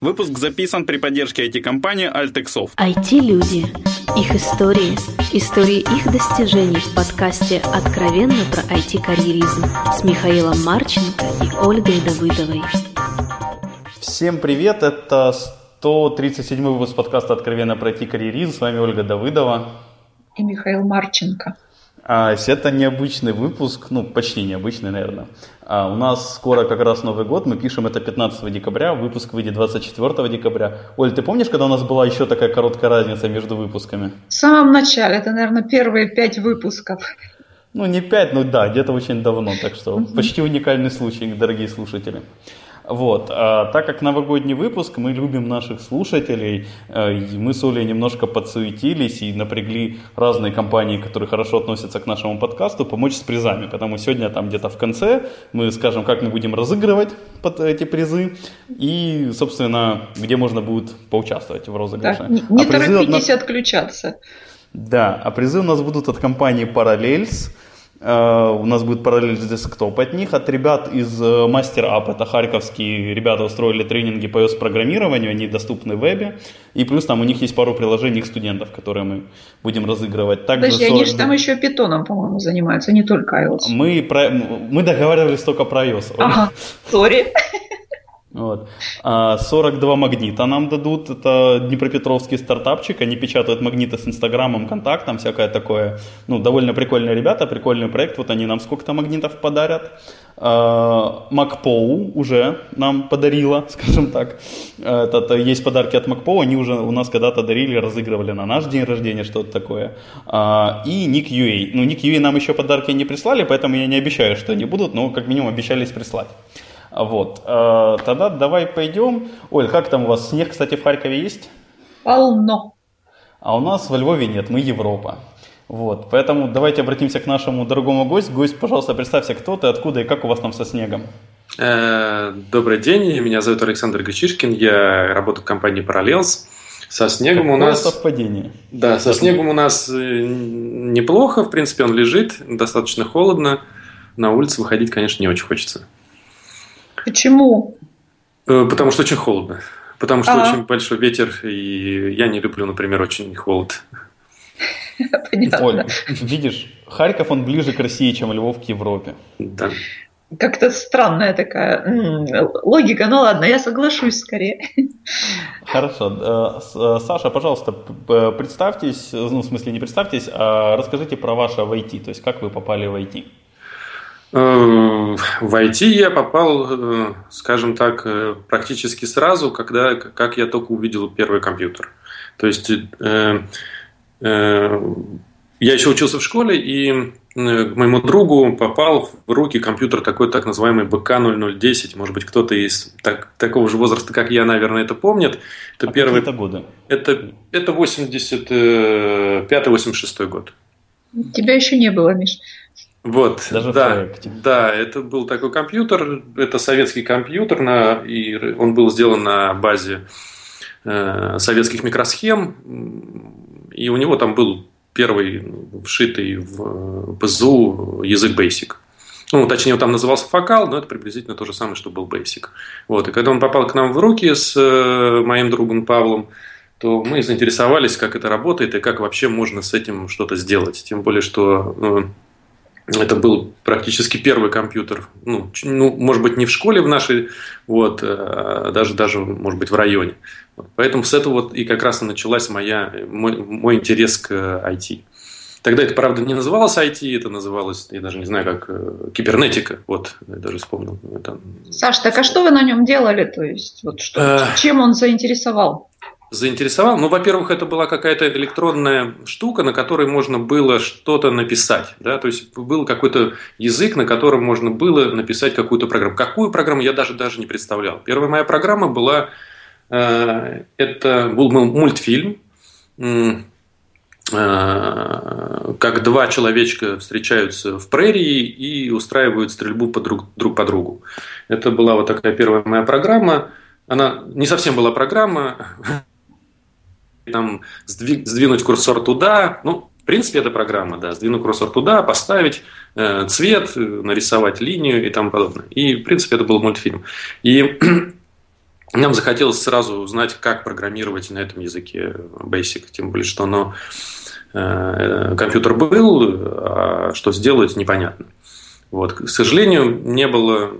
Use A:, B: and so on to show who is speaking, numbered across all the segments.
A: Выпуск записан при поддержке IT-компании Altexoft.
B: IT-люди. Их истории. Истории их достижений в подкасте «Откровенно про IT-карьеризм» с Михаилом Марченко и Ольгой Давыдовой.
A: Всем привет, это 137 выпуск подкаста «Откровенно про IT-карьеризм». С вами Ольга Давыдова.
C: И Михаил Марченко.
A: А, это необычный выпуск, ну, почти необычный, наверное. А, у нас скоро как раз Новый год, мы пишем это 15 декабря, выпуск выйдет 24 декабря. Оль, ты помнишь, когда у нас была еще такая короткая разница между выпусками?
C: В самом начале, это, наверное, первые пять выпусков.
A: Ну, не пять, ну да, где-то очень давно, так что почти уникальный случай, дорогие слушатели. Вот. А, так как новогодний выпуск, мы любим наших слушателей, э, мы с Олей немножко подсуетились и напрягли разные компании, которые хорошо относятся к нашему подкасту, помочь с призами. Поэтому сегодня там где-то в конце мы скажем, как мы будем разыгрывать под эти призы и, собственно, где можно будет поучаствовать в розыгрыше.
C: Так, не не а торопитесь от... отключаться.
A: Да, а призы у нас будут от компании Parallels – у нас будет параллель с десктоп от них, от ребят из э, Master App, это харьковские ребята устроили тренинги по iOS-программированию, они доступны в вебе, и плюс там у них есть пару приложений их студентов, которые мы будем разыгрывать.
C: Также Подожди, 40... они же там еще питоном, по-моему, занимаются, не только iOS.
A: Мы, про... мы договаривались только про iOS.
C: Ага, сори.
A: Вот. 42 а, магнита нам дадут. Это Днепропетровский стартапчик. Они печатают магниты с Инстаграмом, контактом, всякое такое. Ну, довольно прикольные ребята, прикольный проект. Вот они нам сколько-то магнитов подарят. А, уже нам подарила, скажем так. Это, есть подарки от MacPow. Они уже у нас когда-то дарили, разыгрывали на наш день рождения, что-то такое. А, и Nick UA. Ну, Nick UA нам еще подарки не прислали, поэтому я не обещаю, что они будут, но как минимум обещались прислать. Вот. Э, тогда давай пойдем. Оль, как там у вас снег, кстати, в Харькове есть?
C: Полно.
A: А у нас во Львове нет, мы Европа. Вот, поэтому давайте обратимся к нашему дорогому гостю. Гость, пожалуйста, представься, кто ты, откуда и как у вас там со снегом.
D: Э, добрый день, меня зовут Александр Гречишкин, я работаю в компании Parallels. Со снегом Какое у нас...
A: совпадение.
D: Да, со снегом у нас э, неплохо, в принципе, он лежит, достаточно холодно. На улицу выходить, конечно, не очень хочется.
C: Почему?
D: Э, потому что очень холодно. Потому что а. очень большой ветер, и я не люблю, например, очень холод.
A: Понятно. Оль, видишь, Харьков, он ближе к России, чем Львов к Европе.
D: Да.
C: Как-то странная такая логика. Ну ладно, я соглашусь скорее.
A: Хорошо. Э, э, Саша, пожалуйста, представьтесь, ну, в смысле не представьтесь, а расскажите про ваше IT, то есть как вы попали в IT.
D: Э, в IT я попал, э, скажем так, э, практически сразу, когда, как я только увидел первый компьютер. То есть э, э, я еще учился в школе, и к моему другу попал в руки компьютер такой так называемый БК-0010. Может быть, кто-то из так, такого же возраста, как я, наверное, это помнит.
A: Это а первый... это годы?
D: Это, это 85-86 год.
C: Тебя еще не было, Миш.
D: Вот, Даже да, в проекте. да, это был такой компьютер, это советский компьютер, на, и он был сделан на базе э, советских микросхем, и у него там был первый вшитый в ПЗУ язык Basic. Ну, точнее, он там назывался Фокал, но это приблизительно то же самое, что был Basic. Вот, и когда он попал к нам в руки с э, моим другом Павлом, то мы заинтересовались, как это работает и как вообще можно с этим что-то сделать. Тем более, что э, это был практически первый компьютер, ну, ну, может быть, не в школе в нашей, вот, а даже, даже, может быть, в районе. Поэтому с этого вот и как раз и началась моя, мой, мой интерес к IT. Тогда это, правда, не называлось IT, это называлось, я даже не знаю, как э, кибернетика. Вот, я даже вспомнил. Это...
C: Саш, так а что вы на нем делали? То есть, вот что, чем он заинтересовал?
D: Заинтересовал? Ну, во-первых, это была какая-то электронная штука, на которой можно было что-то написать. Да? То есть был какой-то язык, на котором можно было написать какую-то программу. Какую программу я даже, даже не представлял. Первая моя программа была, э, это был мультфильм, э, как два человечка встречаются в прерии и устраивают стрельбу по друг, друг по другу. Это была вот такая первая моя программа. Она не совсем была программа, там сдвинуть курсор туда. Ну, в принципе, это программа, да, сдвинуть курсор туда, поставить э, цвет, нарисовать линию и тому подобное. И, в принципе, это был мультфильм. И нам захотелось сразу узнать, как программировать на этом языке Basic, тем более, что оно, э, компьютер был, а что сделать непонятно. Вот. К сожалению, не было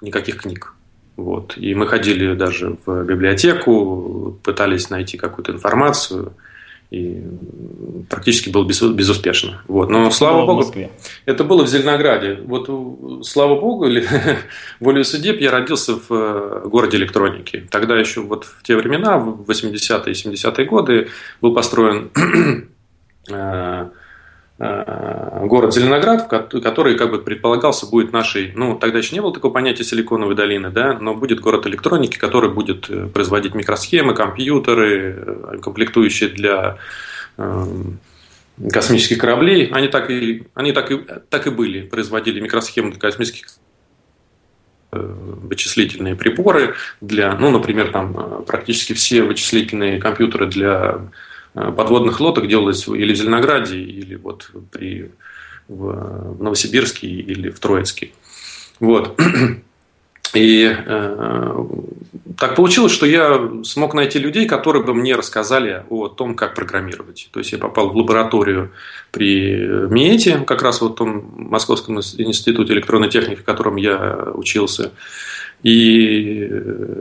D: никаких книг. Вот. И мы ходили даже в библиотеку, пытались найти какую-то информацию – и практически было безуспешно. Вот. Но слава богу, это было в Зеленограде. Вот слава богу, или волю судеб, я родился в э, городе электроники. Тогда еще вот в те времена, в 80-е и 70-е годы, был построен э, Э, город Зеленоград, который как бы предполагался будет нашей, ну тогда еще не было такого понятия силиконовой долины, да, но будет город электроники, который будет э, производить микросхемы, компьютеры, э, комплектующие для космических кораблей. Они так и, они так и, так и были, производили микросхемы для космических вычислительные приборы для, ну, например, там практически все вычислительные компьютеры для Э, подводных лодок делалось или в Зеленограде, или вот при, в Новосибирске, или в Троицке. Вот. И э, так получилось, что я смог найти людей, которые бы мне рассказали о том, как программировать. То есть я попал в лабораторию при МИЭТе, как раз вот в том Московском институте электронной техники, в котором я учился. И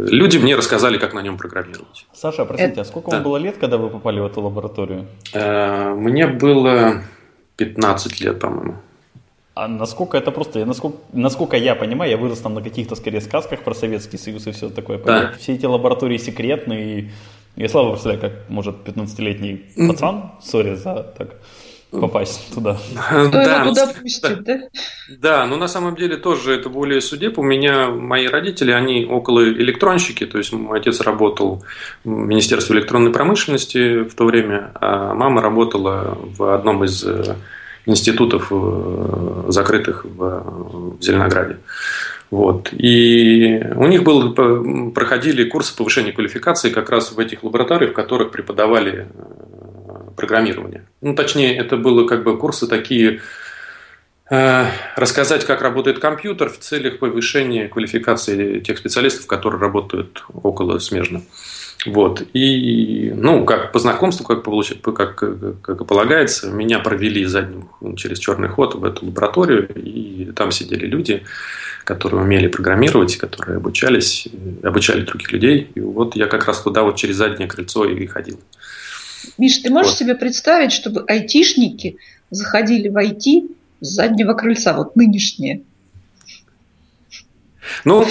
D: люди мне рассказали, как на нем программировать.
A: Саша, простите, а сколько да. вам было лет, когда вы попали в эту лабораторию?
D: Э, мне было 15 лет, по-моему.
A: А насколько это просто, я, насколько, насколько я понимаю, я вырос там на каких-то скорее сказках про Советский Союз и все такое. Да. Все эти лаборатории секретные. И я слабо представляю, как может 15-летний пацан, сори за так, попасть туда.
C: Кто да, его туда пустит, да?
D: Да, но на самом деле тоже это более судеб. У меня мои родители, они около электронщики, то есть мой отец работал в Министерстве электронной промышленности в то время, а мама работала в одном из э, институтов э, закрытых в Зеленограде. Вот. И у них был, проходили курсы повышения квалификации как раз в этих лабораториях, в которых преподавали программирование. Ну, точнее, это было как бы курсы такие, э, рассказать, как работает компьютер в целях повышения квалификации тех специалистов, которые работают около смежно. Вот. И, ну, как по знакомству, как, получ... как, как и полагается, меня провели задним через черный ход в эту лабораторию, и там сидели люди, которые умели программировать, которые обучались, обучали других людей. И вот я как раз туда вот через заднее крыльцо и ходил.
C: Миш, ты можешь вот. себе представить, чтобы айтишники заходили в IT с заднего крыльца, вот нынешние?
D: Ну,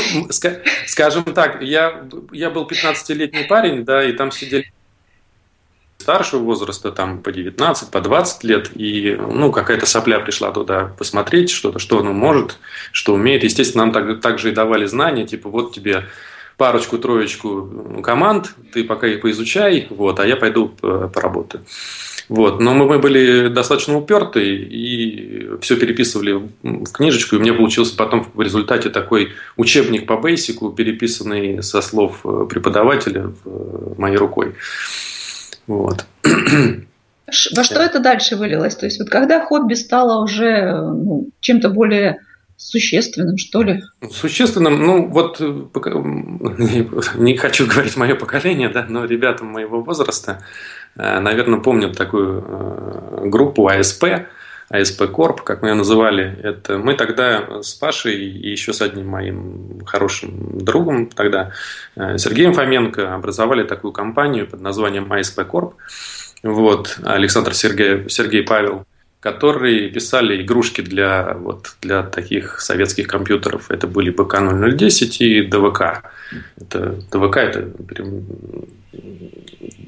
D: скажем так, я, я был 15-летний парень, да, и там сидели старшего возраста, там по 19, по 20 лет, и ну, какая-то сопля пришла туда посмотреть что-то, что он может, что умеет. Естественно, нам так, также и давали знания, типа вот тебе парочку-троечку команд, ты пока их поизучай, вот, а я пойду поработаю. Вот. Но мы, мы были достаточно уперты и все переписывали в книжечку, и у меня получился потом в результате такой учебник по бейсику, переписанный со слов э, преподавателя э, моей рукой. Вот.
C: Во что это дальше вылилось? То есть вот когда хобби стало уже ну, чем-то более существенным, что ли?
D: Существенным, ну вот э, не хочу говорить мое поколение, да, но ребята моего возраста, Э, наверное, помнят такую э, группу АСП, АСП Corp, как мы ее называли. Это мы тогда с Пашей и еще с одним моим хорошим другом тогда, Сергеем Фоменко, образовали такую компанию под названием АСП Corp. Вот, Александр Сергей, Сергей Павел, которые писали игрушки для, вот, для таких советских компьютеров. Это были БК-0010 и ДВК. Это, ДВК – это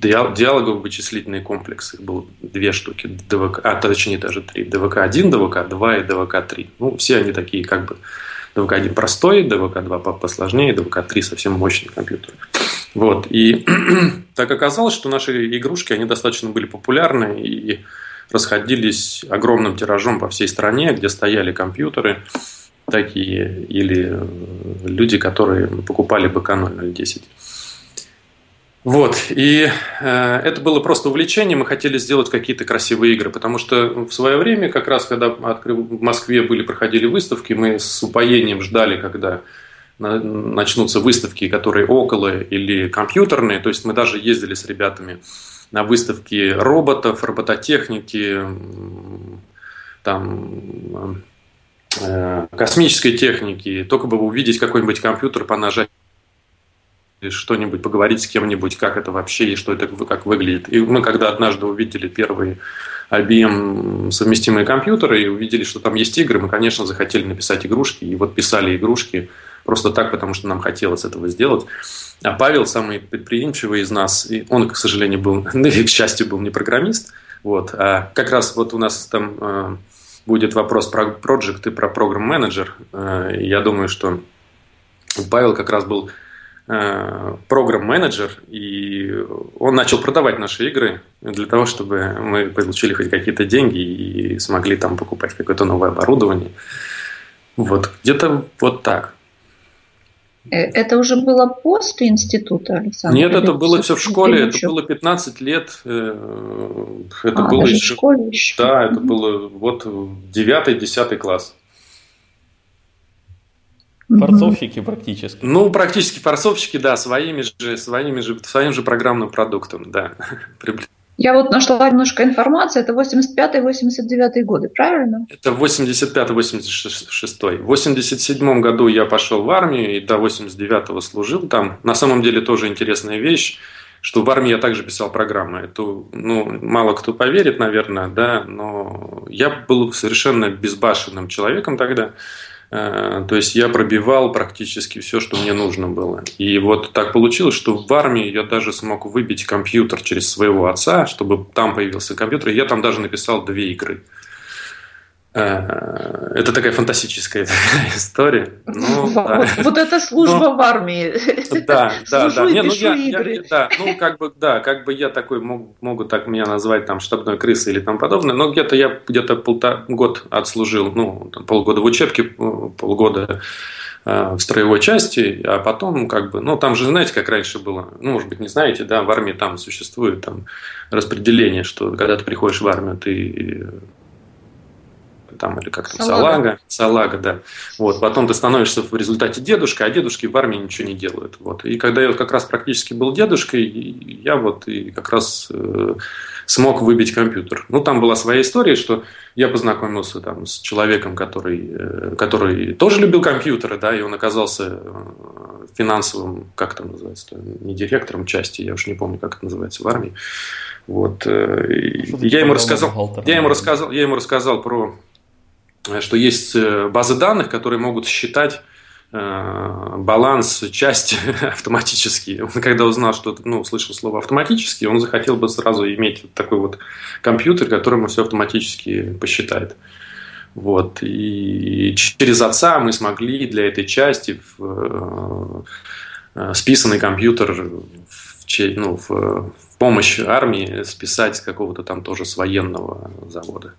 D: диалоговые вычислительные комплексы. Их было две штуки. ДВК, а, точнее, даже три. ДВК-1, ДВК-2 и ДВК-3. Ну, все они такие как бы ДВК-1 простой, ДВК-2 посложнее, ДВК-3 совсем мощный компьютер. Вот. И так оказалось, что наши игрушки, они достаточно были популярны и расходились огромным тиражом по всей стране, где стояли компьютеры такие, или люди, которые покупали БК-0010. Вот, и э, это было просто увлечение, мы хотели сделать какие-то красивые игры, потому что в свое время, как раз когда открыл, в Москве были, проходили выставки, мы с упоением ждали, когда начнутся выставки, которые около или компьютерные. То есть мы даже ездили с ребятами на выставки роботов, робототехники, там, э, космической техники, только бы увидеть какой-нибудь компьютер, понажать что-нибудь, поговорить с кем-нибудь, как это вообще и что это как выглядит. И мы когда однажды увидели первые IBM совместимые компьютеры и увидели, что там есть игры, мы, конечно, захотели написать игрушки, и вот писали игрушки просто так, потому что нам хотелось этого сделать. А Павел, самый предприимчивый из нас, и он, к сожалению, был, ну, к счастью, был не программист, вот, а как раз вот у нас там э, будет вопрос про проект и про программ-менеджер. Э, я думаю, что Павел как раз был э, программ-менеджер, и он начал продавать наши игры для того, чтобы мы получили хоть какие-то деньги и смогли там покупать какое-то новое оборудование. Вот, где-то вот так.
C: Э, это уже было после института, Александр?
D: Нет, это было все в школе, это было 15 лет. Э, это а, было еще... в школе еще? Да, это угу. было вот 9-10 класс.
A: Форцовщики практически.
D: Ну, практически форцовщики, да, своими же, своими же, своим же программным продуктом, да.
C: Я вот нашла немножко информации, это 85-89 годы, правильно?
D: Это 85-86. В 87 году я пошел в армию и до 89-го служил там. На самом деле тоже интересная вещь, что в армии я также писал программы. Это, ну, мало кто поверит, наверное, да, но я был совершенно безбашенным человеком тогда. Э, то есть я пробивал практически все, что мне нужно было. И вот так получилось, что в армии я даже смог выбить компьютер через своего отца, чтобы там появился компьютер. И я там даже написал две игры. Э, это такая фантастическая история.
C: Ну, да. Вот эта служба Но, в армии.
D: Да, да, да. Не, ну, я, я, да. Ну, как бы, да, как бы я такой, мог, могут так меня назвать там штабной крысой или там подобное, но где-то я где-то полтора год отслужил, ну, там, полгода в учебке, полгода э, в строевой части, а потом как бы, ну там же знаете, как раньше было, ну может быть не знаете, да, в армии там существует там распределение, что когда ты приходишь в армию, ты там, или как там, салага. салага, салага, да. Вот, потом ты становишься в результате дедушкой, а дедушки в армии ничего не делают. Вот. И когда я вот как раз практически был дедушкой, я вот и как раз э, смог выбить компьютер. Ну, там была своя история, что я познакомился там с человеком, который, э, который тоже любил компьютеры, да, и он оказался э, финансовым, как там называется, не директором части, я уж не помню, как это называется в армии. Вот. Э, я ему рассказал, я ему рассказал, я ему рассказал про что есть э, базы данных, которые могут считать э, баланс части автоматически. Он когда узнал, что ну, услышал слово автоматически, он захотел бы сразу иметь такой вот компьютер, которому все автоматически посчитает. Вот. И через отца мы смогли для этой части в, э, списанный компьютер в, ну, в, в помощь армии списать с какого-то там тоже с военного завода.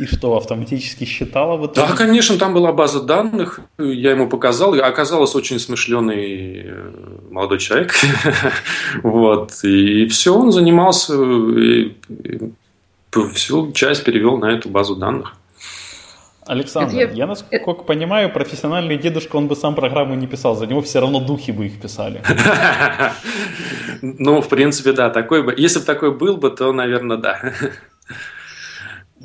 A: И что, автоматически считала вот
D: Да, конечно, там была база данных, я ему показал, и оказалось очень смышленый э, молодой человек. вот, и все, он занимался, и всю часть перевел на эту базу данных.
A: Александр, я, я насколько понимаю, профессиональный дедушка, он бы сам программу не писал, за него все равно духи бы их писали.
D: Ну, в принципе, да, такой бы. Если бы такой был бы, то, наверное, да.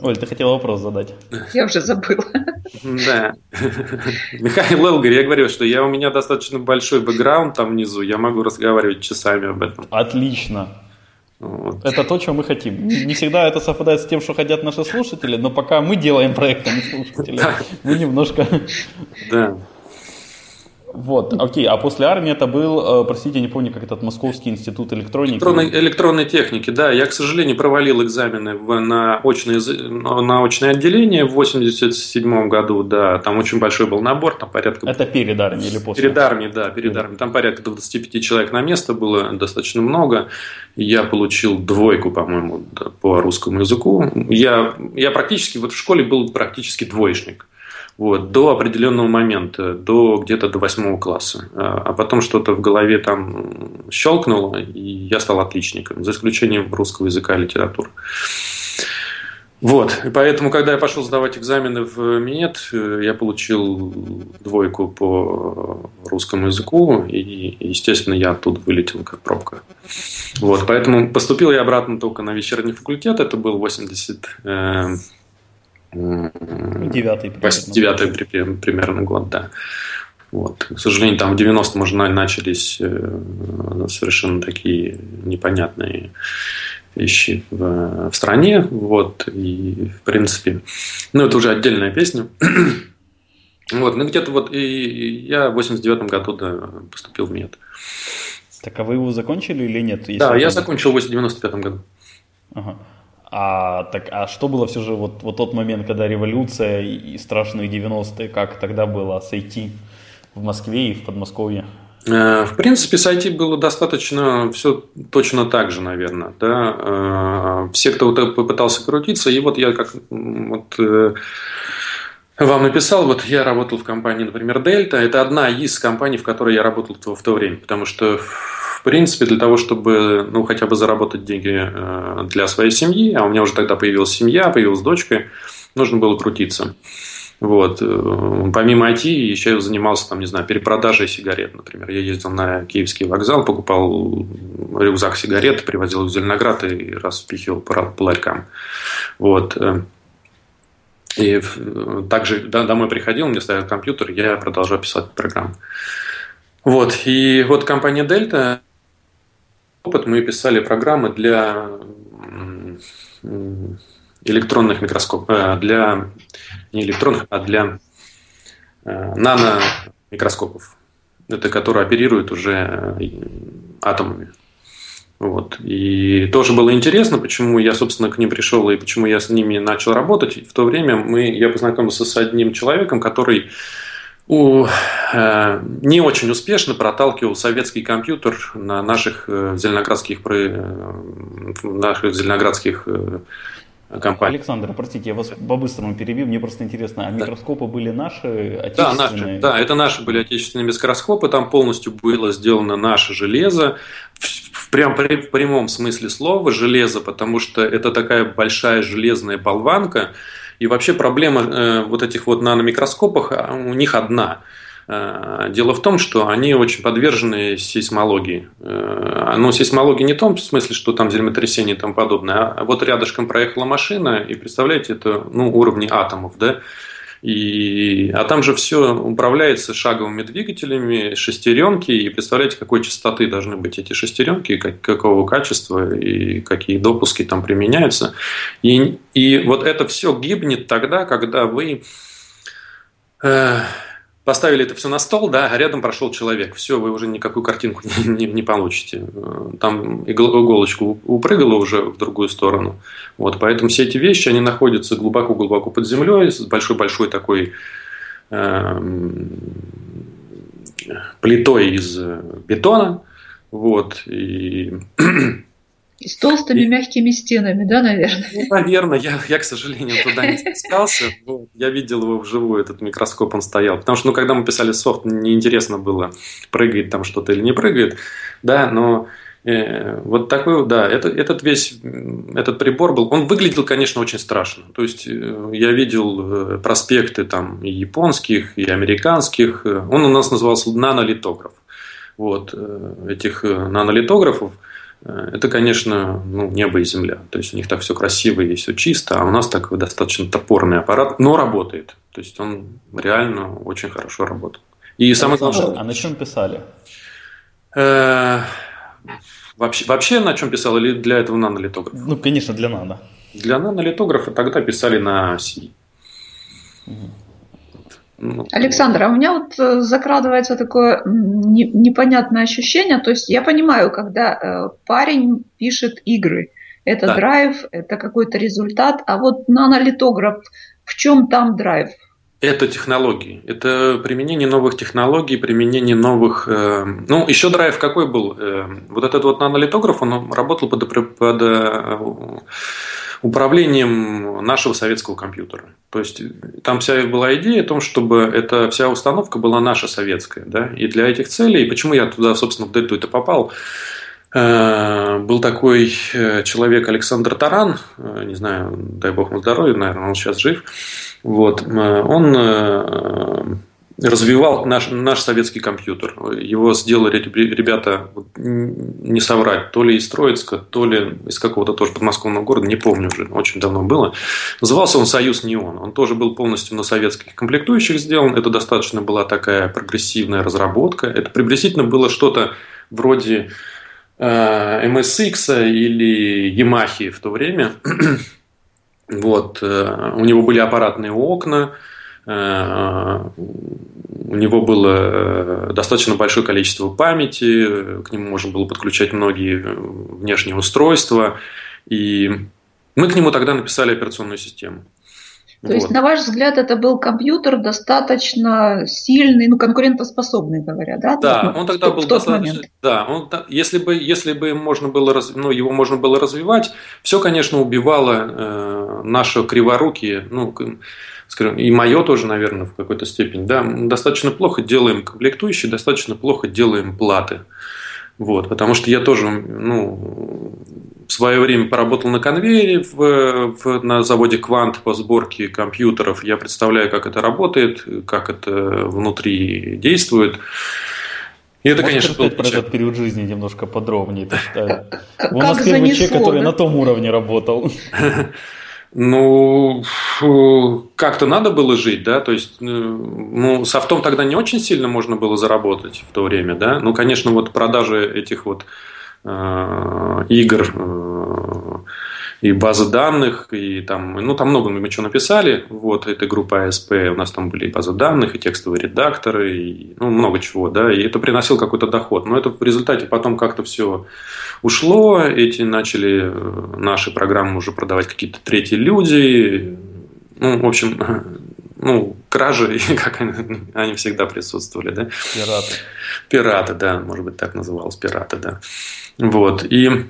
A: Оль, ты хотела вопрос задать.
C: Я уже забыла.
D: Да. Михаил Элгар, я говорю, что я, у меня достаточно большой бэкграунд там внизу, я могу разговаривать часами об этом.
A: Отлично. Вот. Это то, чего мы хотим. Не всегда это совпадает с тем, что хотят наши слушатели, но пока мы делаем проект, а не слушатели, мы немножко...
D: Да.
A: Вот, окей, а после армии это был, э, простите, не помню, как этот Московский институт электроники.
D: Электронной, электронной техники, да. Я, к сожалению, провалил экзамены в, на, очное, на очное отделение в 87 году, да. Там очень большой был набор, там порядка...
A: Это перед армией или после?
D: Перед армией, да, перед, перед. армией. Там порядка 25 человек на место было, достаточно много. Я получил двойку, по-моему, по русскому языку. Я, я практически, вот в школе был практически двоечник вот, до определенного момента, до где-то до восьмого класса. А, а потом что-то в голове там щелкнуло, и я стал отличником, за исключением русского языка и литературы. Вот, и поэтому, когда я пошел сдавать экзамены в МИЭТ, я получил двойку по русскому языку, и, естественно, я оттуда вылетел как пробка. Вот, поэтому поступил я обратно только на вечерний факультет, это был 80... Девятый примерно. Девятый примерно год, да. Вот. К сожалению, там в 90-м уже начались э, совершенно такие непонятные вещи в, в стране. Вот. И, в принципе, ну, это уже отдельная песня. вот. Ну, где-то вот и я в 89-м году да, поступил в МЕД.
A: Так, а вы его закончили или нет?
D: Да, я закончил в 95-м году.
A: Ага. А, так, а что было все же вот, вот тот момент, когда революция и страшные 90-е, как тогда было с IT в Москве и в Подмосковье?
D: Э, в принципе, с IT было достаточно все точно так же, наверное. Да? Э, все, кто вот попытался крутиться, и вот я как вот, э, вам написал, вот я работал в компании, например, Дельта. Это одна из компаний, в которой я работал в то время, потому что принципе, для того, чтобы ну, хотя бы заработать деньги э, для своей семьи, а у меня уже тогда появилась семья, появилась дочка, нужно было крутиться. Вот. Э, помимо IT, еще я занимался, там, не знаю, перепродажей сигарет, например. Я ездил на Киевский вокзал, покупал рюкзак сигарет, привозил их в Зеленоград и распихивал по, по ларькам. Вот. Э, и также домой приходил, мне ставил компьютер, я продолжал писать программы. Вот. И вот компания Дельта опыт мы писали программы для электронных микроскопов, э, для не электронных, а для э, наномикроскопов, это которые оперируют уже э, атомами. Вот. И тоже было интересно, почему я, собственно, к ним пришел и почему я с ними начал работать. В то время мы, я познакомился с одним человеком, который у, э, не очень успешно проталкивал советский компьютер на наших э, зеленоградских, э, наших зеленоградских э, компаниях.
A: Александр, простите, я вас по-быстрому перебью, мне просто интересно, а да. микроскопы были наши,
D: отечественные? Да, наши, да, это наши были отечественные микроскопы, там полностью было сделано наше железо, в, прям, в прямом смысле слова железо, потому что это такая большая железная болванка, и вообще проблема э, вот этих вот наномикроскопов а, у них одна. Э, дело в том, что они очень подвержены сейсмологии. Э, ну, сейсмологии не в том смысле, что там землетрясение и тому подобное, а вот рядышком проехала машина, и представляете, это ну, уровни атомов, да, и, а там же все управляется шаговыми двигателями, шестеренки, и представляете, какой частоты должны быть эти шестеренки, как, какого качества и какие допуски там применяются. И, и вот это все гибнет тогда, когда вы э, поставили это все на стол, да, а рядом прошел человек. Все, вы уже никакую картинку не, не, не получите. Там иголочку упрыгала уже в другую сторону. Вот, поэтому все эти вещи, они находятся глубоко-глубоко под землей, с большой-большой такой э, плитой из бетона. Вот, и
C: и с толстыми и... мягкими стенами, да, наверное?
D: Ну, наверное, я, я, к сожалению, туда не спускался. Я видел его вживую, этот микроскоп, он стоял. Потому что, ну, когда мы писали софт, неинтересно было, прыгает там что-то или не прыгает. Да, но э, вот такой, да, это, этот весь, этот прибор был, он выглядел, конечно, очень страшно. То есть, э, я видел э, проспекты там и японских, и американских. Он у нас назывался нанолитограф. Вот, этих нанолитографов – это, конечно, ну, небо и земля. То есть у них так все красиво и все чисто, а у нас такой достаточно топорный аппарат, но работает. То есть он реально очень хорошо работает.
A: И а самое главное, что... А на чем писали?
D: Э, вообще, вообще на чем писал или для этого нанолитографа?
A: Ну, конечно, для нано.
D: Для нанолитографа тогда писали на C.
C: Угу. Ну, Александр, а у меня вот э, закрадывается такое непонятное ощущение. То есть я понимаю, когда э, парень пишет игры, это да. драйв, это какой-то результат, а вот нанолитограф, в чем там драйв?
D: Это технологии, это применение новых технологий, применение новых... Э, ну, еще драйв какой был? Э, вот этот вот нанолитограф, он работал под, под э, управлением нашего советского компьютера. То есть там вся была идея о том, чтобы эта вся установка была наша советская. Да? И для этих целей, почему я туда, собственно, в дельту это попал, был такой человек Александр Таран, не знаю, дай бог ему здоровья, наверное, он сейчас жив. Вот, он развивал наш, наш советский компьютер. Его сделали ребята, не соврать, то ли из Троицка, то ли из какого-то тоже подмосковного города, не помню уже, очень давно было. Назывался он «Союз Неон». Он тоже был полностью на советских комплектующих сделан. Это достаточно была такая прогрессивная разработка. Это приблизительно было что-то вроде э, MSX или Yamaha в то время. вот. Э, у него были аппаратные окна, Э, у него было э, достаточно большое количество памяти, к нему можно было подключать многие внешние устройства, и мы к нему тогда написали операционную систему.
C: То вот. есть, на ваш взгляд, это был компьютер достаточно сильный, ну, конкурентоспособный, говоря, да?
D: Да, он тогда был достаточно. Да, он, если бы, если бы можно было, ну, его можно было развивать, все, конечно, убивало э, наши криворукие, ну, скажем, и мое тоже, наверное, в какой-то степени, да, мы достаточно плохо делаем комплектующие, достаточно плохо делаем платы. Вот, потому что я тоже, ну, в свое время поработал на конвейере в, в, на заводе Квант по сборке компьютеров. Я представляю, как это работает, как это внутри действует.
A: И это, Можешь конечно, был про этот период жизни немножко подробнее. У нас первый человек, который на том уровне работал.
D: Ну, как-то надо было жить, да, то есть, э, ну, софтом тогда не очень сильно можно было заработать в то время, да, ну, конечно, вот продажи этих вот игр э, и базы данных, и там, ну, там много мы что написали, вот, эта группа ASP, у нас там были и базы данных, и текстовые редакторы, и, ну, много чего, да, и это приносил какой-то доход, но это в результате потом как-то все ушло, эти начали э, наши программы уже продавать какие-то третьи люди, ну, в общем, ну, кражи, как они, они всегда присутствовали, да?
A: Пираты.
D: Пираты, да, может быть, так называлось, пираты, да. Вот, и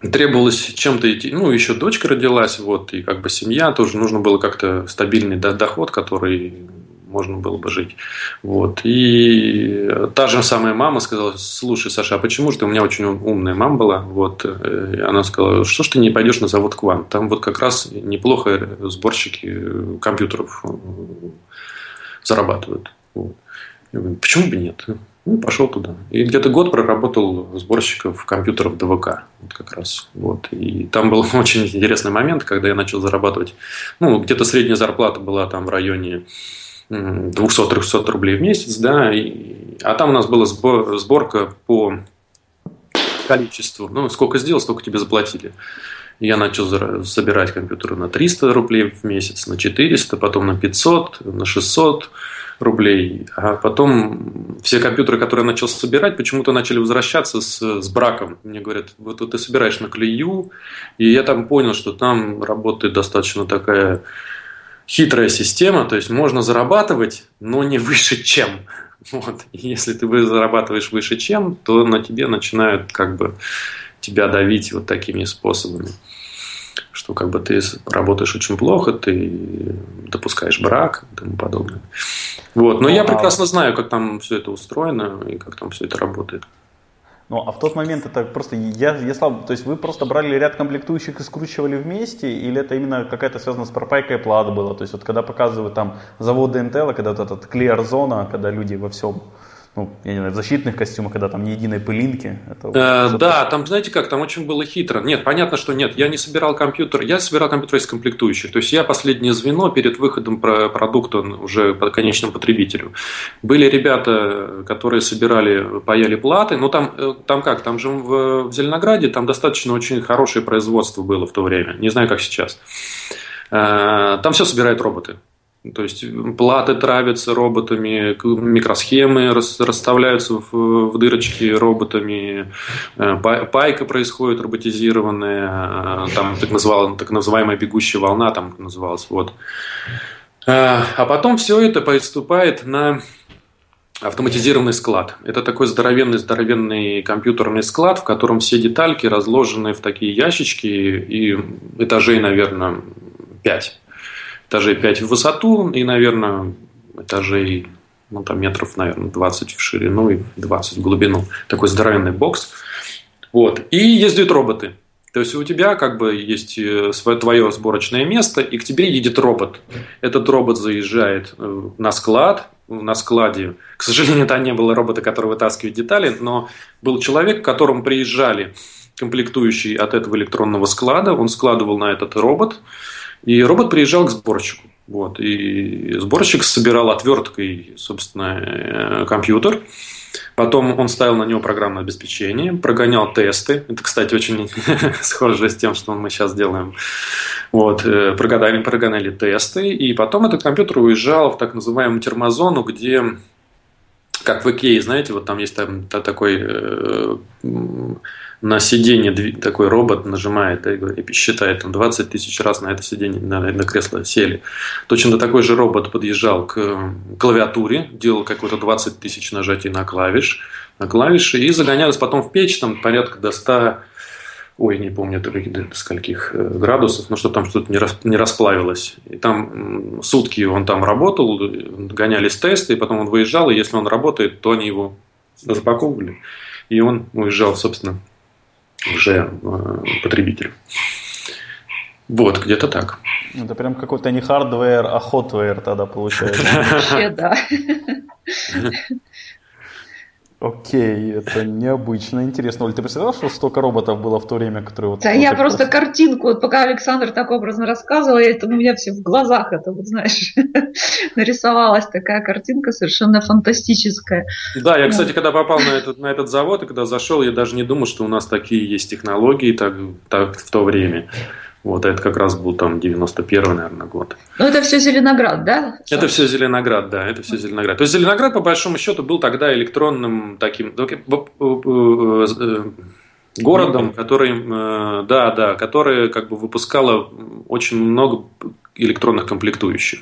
D: требовалось чем-то идти. Ну, еще дочка родилась, вот, и как бы семья тоже нужно было как-то стабильный доход, который можно было бы жить. Вот. И та же самая мама сказала, слушай, Саша, а почему же ты, у меня очень умная мама была, вот, и она сказала, что ж ты не пойдешь на завод Квант, там вот как раз неплохо сборщики компьютеров зарабатывают. Вот. Почему бы нет? Ну, пошел туда. И где-то год проработал сборщиков компьютеров ДВК. Вот как раз. Вот. И там был очень интересный момент, когда я начал зарабатывать. Ну, где-то средняя зарплата была там в районе 200-300 рублей в месяц, да, и, а там у нас была сборка по количеству, ну, сколько сделал, столько тебе заплатили. Я начал собирать компьютеры на 300 рублей в месяц, на 400, потом на 500, на 600 рублей. А потом все компьютеры, которые я начал собирать, почему-то начали возвращаться с, с браком. Мне говорят, вот ты собираешь на клею. И я там понял, что там работает достаточно такая хитрая система, то есть можно зарабатывать, но не выше чем. Вот. И если ты зарабатываешь выше чем, то на тебе начинают как бы тебя давить вот такими способами что как бы ты работаешь очень плохо, ты допускаешь брак и тому подобное. Вот. Но ну, я а прекрасно знаю, как там все это устроено и как там все это работает.
A: Ну, а в тот момент это просто я, я слаб, то есть вы просто брали ряд комплектующих и скручивали вместе, или это именно какая-то связана с пропайкой плат было? То есть вот когда показывают там заводы Intel, когда вот этот clear зона, когда люди во всем ну, я не знаю, в защитных костюмах, когда там ни единой пылинки.
D: Это э, да, там, знаете как, там очень было хитро. Нет, понятно, что нет, я не собирал компьютер, я собирал компьютер из комплектующих. То есть я последнее звено перед выходом продукта уже по конечному потребителю. Были ребята, которые собирали, паяли платы, но там, э, там как, там же в, в Зеленограде там достаточно очень хорошее производство было в то время. Не знаю, как сейчас. Э, там все собирают роботы. То есть платы травятся роботами, микросхемы расставляются в, в дырочки роботами, э, пайка происходит роботизированная, э, там так, называл, так называемая бегущая волна там называлась. Вот. Э, а потом все это поступает на автоматизированный склад. Это такой здоровенный-здоровенный компьютерный склад, в котором все детальки разложены в такие ящички и этажей, наверное, 5 этажей 5 в высоту и, наверное, этажей ну, там метров, наверное, 20 в ширину и 20 в глубину. Такой здоровенный бокс. Вот. И ездят роботы. То есть у тебя как бы есть э, свое, твое сборочное место, и к тебе едет робот. Этот робот заезжает э, на склад, на складе. К сожалению, там не было робота, который вытаскивает детали, но был человек, к которому приезжали комплектующий от этого электронного склада. Он складывал на этот робот, и робот приезжал к сборщику. Вот, и сборщик собирал отверткой, собственно, э, компьютер. Потом он ставил на него программное обеспечение, прогонял тесты. Это, кстати, очень схоже с тем, что мы сейчас делаем. Вот, э, прогоняли, прогоняли тесты. И потом этот компьютер уезжал в так называемую термозону, где как в Икее, знаете, вот там есть там такой э, на сиденье такой робот нажимает и считает там 20 тысяч раз на это сиденье, на, на кресло сели. Точно такой же робот подъезжал к клавиатуре, делал какое-то 20 тысяч нажатий на клавиш, на клавиши и загонялись потом в печь там порядка до 100 ой, не помню до скольких э, градусов, но что там что-то не, рас, не расплавилось. И там сутки он там работал, гонялись тесты, и потом он выезжал, и если он работает, то они его запаковывали, и он уезжал, собственно, уже э, потребителю. Вот, где-то так.
A: Это прям какой-то не hardware, а hotware тогда получается. Вообще, да. Окей, это необычно, интересно. Оль, ты представляла, что столько роботов было в то время, которые вот...
C: Да, я просто картинку, вот пока Александр так образно рассказывал, это у меня все в глазах, это вот, знаешь, нарисовалась такая картинка совершенно фантастическая.
D: Да, я, кстати, когда попал на этот, на этот завод, и когда зашел, я даже не думал, что у нас такие есть технологии так, так в то время. Вот, это как раз был там 91 наверное, год.
C: Ну, это все Зеленоград, да?
D: Это все Зеленоград, да, это все Зеленоград. То есть Зеленоград, по большому счету, был тогда электронным таким э, э, городом, который, да, да, который как бы выпускало очень много электронных комплектующих.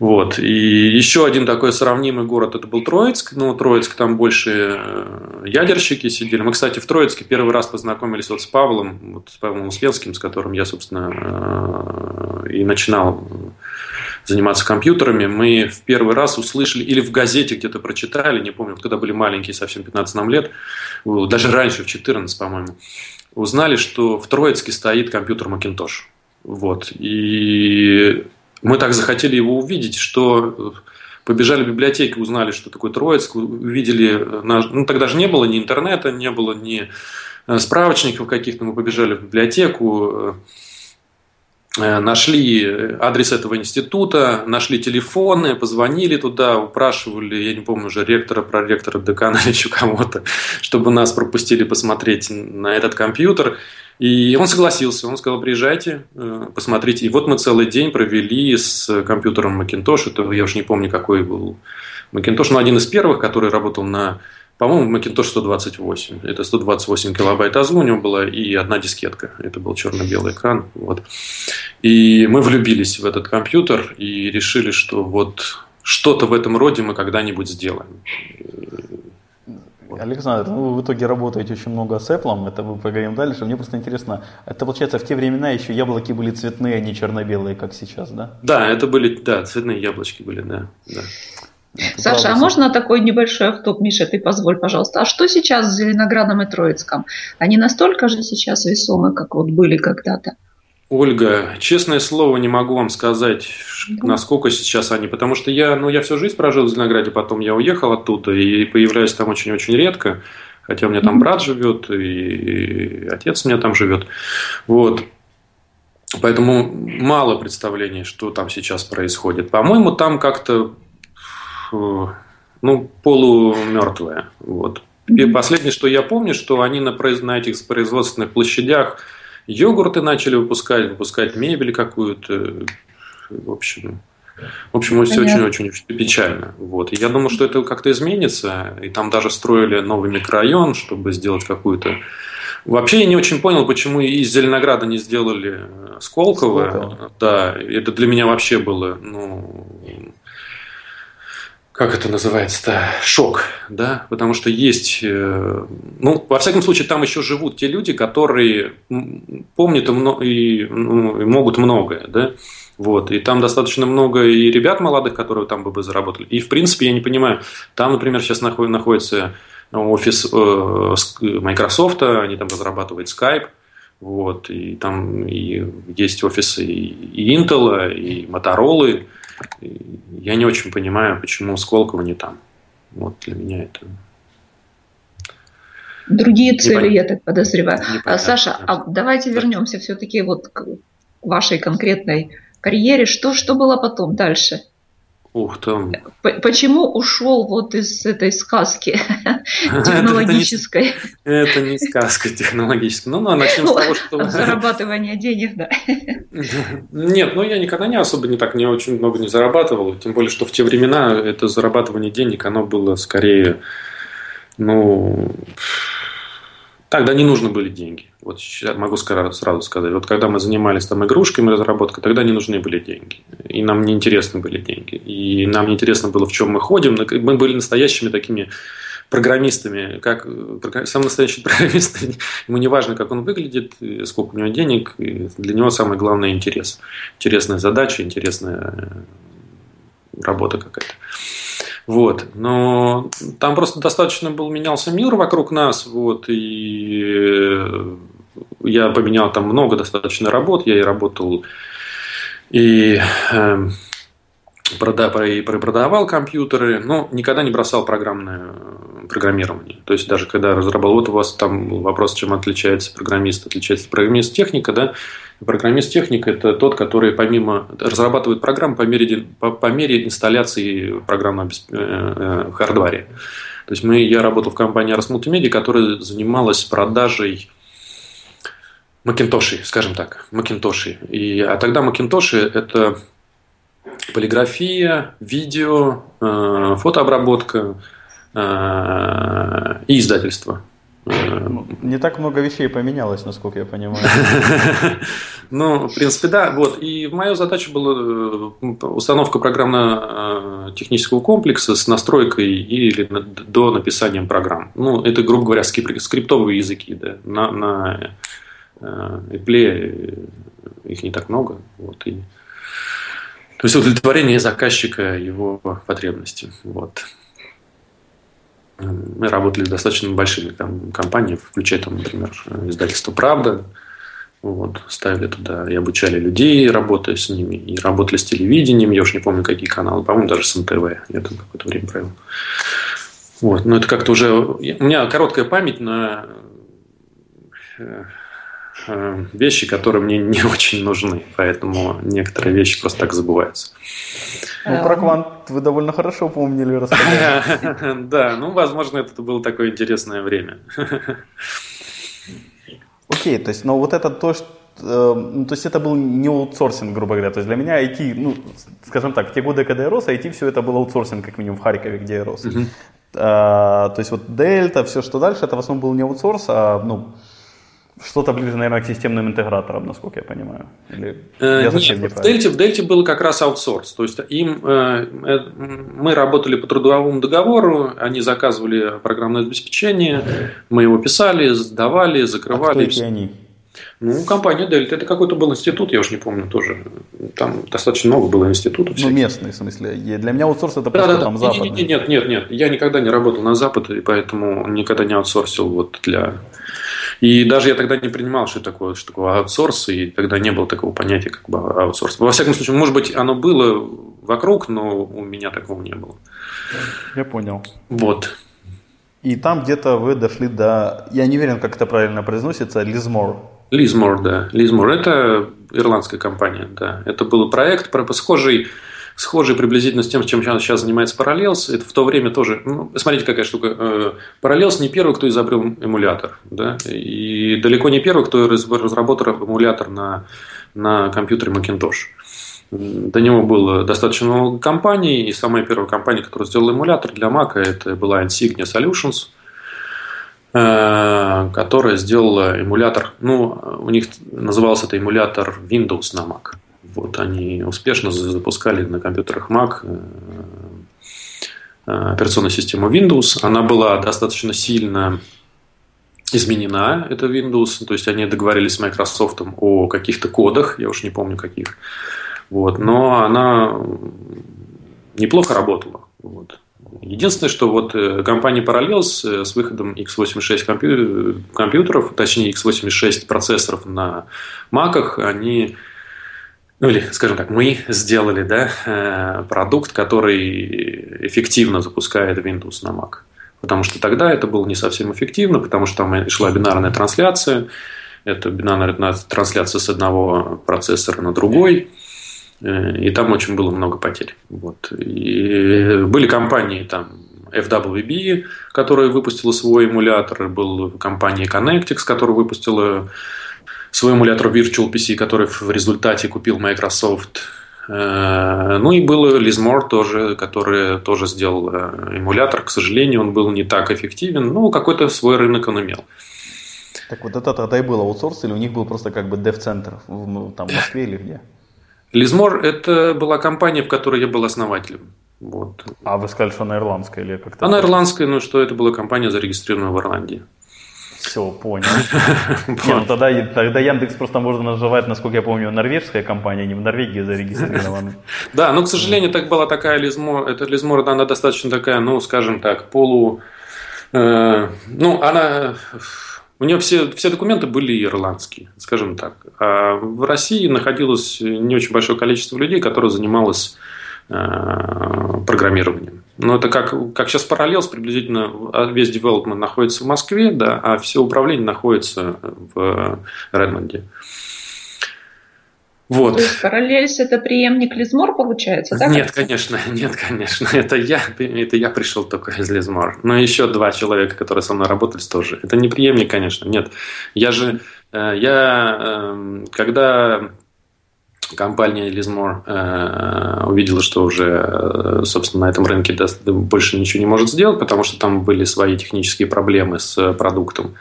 D: Вот. И еще один такой сравнимый город это был Троицк. Ну, Троицк там больше э, ядерщики сидели. Мы, кстати, в Троицке первый раз познакомились вот с Павлом, вот с Павлом Успенским, с которым я, собственно, э, и начинал заниматься компьютерами. Мы в первый раз услышали, или в газете где-то прочитали, не помню, когда были маленькие, совсем 15 нам лет, даже раньше, в 14, по-моему, узнали, что в Троицке стоит компьютер Macintosh. Вот. И мы так захотели его увидеть, что побежали в библиотеку, узнали, что такое Троицк, увидели, ну тогда же не было ни интернета, не было ни э, справочников каких-то, мы побежали в библиотеку, э, нашли адрес этого института, нашли телефоны, позвонили туда, упрашивали, я не помню уже, ректора, проректора, декана или еще кого-то, чтобы нас пропустили посмотреть на этот компьютер. И он согласился, он сказал, приезжайте, э, посмотрите. И вот мы целый день провели с компьютером Macintosh, это я уж не помню, какой был Macintosh, но один из первых, который работал на, по-моему, Macintosh 128. Это 128 килобайт АЗУ у него была и одна дискетка. Это был черно-белый экран. Вот. И мы влюбились в этот компьютер и решили, что вот что-то в этом роде мы когда-нибудь сделаем.
A: Александр, ну, вы в итоге работаете очень много с Apple, это мы поговорим дальше. Мне просто интересно, это получается в те времена еще яблоки были цветные, а не черно-белые, как сейчас, да?
D: Да, это были, да, цветные яблочки были, да. да.
C: Это Саша, правда. а можно такой небольшой автоп, Миша, ты позволь, пожалуйста. А что сейчас с Зеленоградом и Троицком? Они настолько же сейчас весомы, как вот были когда-то?
D: Ольга, честное слово, не могу вам сказать, насколько сейчас они, потому что я, ну, я всю жизнь прожил в Зеленограде, потом я уехал оттуда и появляюсь там очень-очень редко, хотя у меня там брат живет и отец у меня там живет, вот. Поэтому мало представлений, что там сейчас происходит. По-моему, там как-то ну, полумертвое. Вот. И последнее, что я помню, что они на, на этих производственных площадях йогурты начали выпускать, выпускать мебель какую-то. В общем, в общем, все очень-очень печально. Вот. И я думаю, что это как-то изменится. И там даже строили новый микрорайон, чтобы сделать какую-то... Вообще я не очень понял, почему из Зеленограда не сделали Сколково. Сколково. Да, это для меня вообще было, ну, как это называется-то, шок, да, потому что есть, э, ну, во всяком случае, там еще живут те люди, которые помнят и, ну, и могут многое, да, вот, и там достаточно много и ребят молодых, которые там бы заработали, и, в принципе, я не понимаю, там, например, сейчас находится офис э, Microsoft, они там разрабатывают Skype, вот, и там и есть офисы и Intel, и Motorola. Я не очень понимаю, почему Сколково не там. Вот для меня это
C: другие цели, Непонятно. я так подозреваю. Непонятно. Саша, а давайте вернемся все-таки вот к вашей конкретной карьере. Что, что было потом дальше?
D: Ух там.
C: Почему ушел вот из этой сказки технологической?
D: Это не сказка технологическая. Ну, ну начнем с того, что...
C: Зарабатывание денег, да.
D: Нет, ну я никогда не особо не так, не очень много не зарабатывал. Тем более, что в те времена это зарабатывание денег, оно было скорее, ну, Тогда не нужны были деньги. Вот могу сразу сказать. Вот когда мы занимались там игрушками, разработкой, тогда не нужны были деньги. И нам не интересны были деньги. И нам не интересно было, в чем мы ходим. Мы были настоящими такими программистами, как сам настоящий программист, ему не важно, как он выглядит, сколько у него денег, для него самое главное интерес. Интересная задача, интересная работа какая-то. Вот. Но там просто достаточно был, менялся мир вокруг нас, вот, и я поменял там много достаточно работ, я и работал и э, продавал компьютеры, но никогда не бросал программное программирование. То есть даже когда разрабатывал, вот у вас там вопрос, чем отличается программист, отличается программист техника, да, программист техника это тот, который помимо разрабатывает программу по мере, по, по мере инсталляции программного э, э. То есть мы, я работал в компании Ars Multimedia, которая занималась продажей Макинтоши, скажем так, Макинтоши. И, а тогда Макинтоши это полиграфия, видео, э, фотообработка, и издательство.
A: Не так много вещей поменялось, насколько я понимаю.
D: Ну, в принципе, да. Вот. И моя задача была э, установка программно-технического комплекса с настройкой или до написания программ. Ну, это, грубо говоря, скриптовые языки. Да. На, на Apple их не так много. Вот. И... То есть удовлетворение заказчика его потребностей. Вот мы работали с достаточно большими там, компаниями, включая, там, например, издательство «Правда», вот, ставили туда и обучали людей, работая с ними, и работали с телевидением, я уж не помню, какие каналы, по-моему, даже с НТВ, я там какое-то время провел. Вот, но это как-то уже... У меня короткая память на э, вещи, которые мне не очень нужны, поэтому некоторые вещи просто так забываются.
A: Ну, про квант вы довольно хорошо помнили, рассказали.
D: Да, ну, возможно, это было такое интересное время.
A: Окей, то есть, но вот это то, что э, ну, то есть это был не аутсорсинг, грубо говоря. То есть для меня IT, ну, скажем так, в те годы, когда я рос, IT все это был аутсорсинг, как минимум в Харькове, где я рос. Uh-huh. А, то есть вот Дельта, все, что дальше, это в основном был не аутсорс, а ну, что-то ближе, наверное, к системным интеграторам, насколько я понимаю. Или
D: э, я Нет, в Дельте, в Дельте был как раз аутсорс. То есть им, э, э, мы работали по трудовому договору, они заказывали программное обеспечение, мы его писали, сдавали, закрывали. А
A: кто они?
D: Ну, компания Дельта. Это какой-то был институт, я уж не помню тоже. Там достаточно много было институтов.
A: Ну, местный, в смысле. Для меня аутсорс это просто да, да, там да. западный.
D: Нет, нет, нет, нет. Я никогда не работал на Запад, и поэтому никогда не аутсорсил вот для и даже я тогда не принимал, что такое, что такое аутсорс, и тогда не было такого понятия, как бы аутсорс. Во всяком случае, может быть, оно было вокруг, но у меня такого не было.
A: Я понял.
D: Вот.
A: И там где-то вы дошли до, я не уверен, как это правильно произносится, Лизмор.
D: Лизмор, да. Лизмор – это ирландская компания, да. Это был проект, схожий схожий приблизительно с тем, чем сейчас занимается Parallels. Это в то время тоже... Ну, смотрите, какая штука. Э, Parallels не первый, кто изобрел эмулятор. Да? И далеко не первый, кто разработал эмулятор на, на компьютере Macintosh. До него было достаточно много компаний, и самая первая компания, которая сделала эмулятор для Mac, это была Insignia Solutions, э, которая сделала эмулятор, ну, у них назывался это эмулятор Windows на Mac. Вот они успешно запускали на компьютерах Mac э, э, операционную систему Windows. Она была достаточно сильно изменена, это Windows. То есть они договорились с Microsoft о каких-то кодах, я уж не помню каких. Вот. Но она неплохо работала. Вот. Единственное, что вот э, компания Parallels с выходом x86 компью... компьютеров, точнее x86 процессоров на маках, они ну или, скажем так, мы сделали да, э, продукт, который эффективно запускает Windows на Mac. Потому что тогда это было не совсем эффективно, потому что там шла бинарная трансляция. Это бинарная трансляция с одного процессора на другой. Э, и там очень было много потерь. Вот. И были компании там FWB, которая выпустила свой эмулятор, был компания Connectix, которая выпустила свой эмулятор Virtual PC, который в результате купил Microsoft. Э, ну и был Lizmore тоже, который тоже сделал э, эмулятор. К сожалению, он был не так эффективен, но какой-то свой рынок он имел.
A: Так вот это тогда и был аутсорс, или у них был просто как бы дев-центр в, там, в Москве или где?
D: Лизмор – это была компания, в которой я был основателем. Вот.
A: А вы сказали, что она ирландская или как-то?
D: Она ирландская, но что это была компания, зарегистрированная в Ирландии.
A: Все, понял. Не, ну тогда, тогда Яндекс просто можно называть, насколько я помню, норвежская компания, не в Норвегии зарегистрирована.
D: Да, но, к сожалению, так была такая Лизмо, эта Лизмо, она достаточно такая, ну, скажем так, полу... Э, ну, она у нее все, все документы были ирландские, скажем так. А в России находилось не очень большое количество людей, которые занималось э, программированием. Но это как, как сейчас параллелс, приблизительно а весь девелопмент находится в Москве, да, а все управление находится в Редмонде.
C: Вот. То есть параллельс это преемник Лизмор получается,
D: да? Нет, конечно, нет, конечно. Это я, это я пришел только из Лизмор. Но еще два человека, которые со мной работали, тоже. Это не преемник, конечно, нет. Я же, э, я, эм, когда компания Лизмор э, увидела, что уже, э, собственно, на этом рынке больше ничего не может сделать, потому что там были свои технические проблемы с продуктом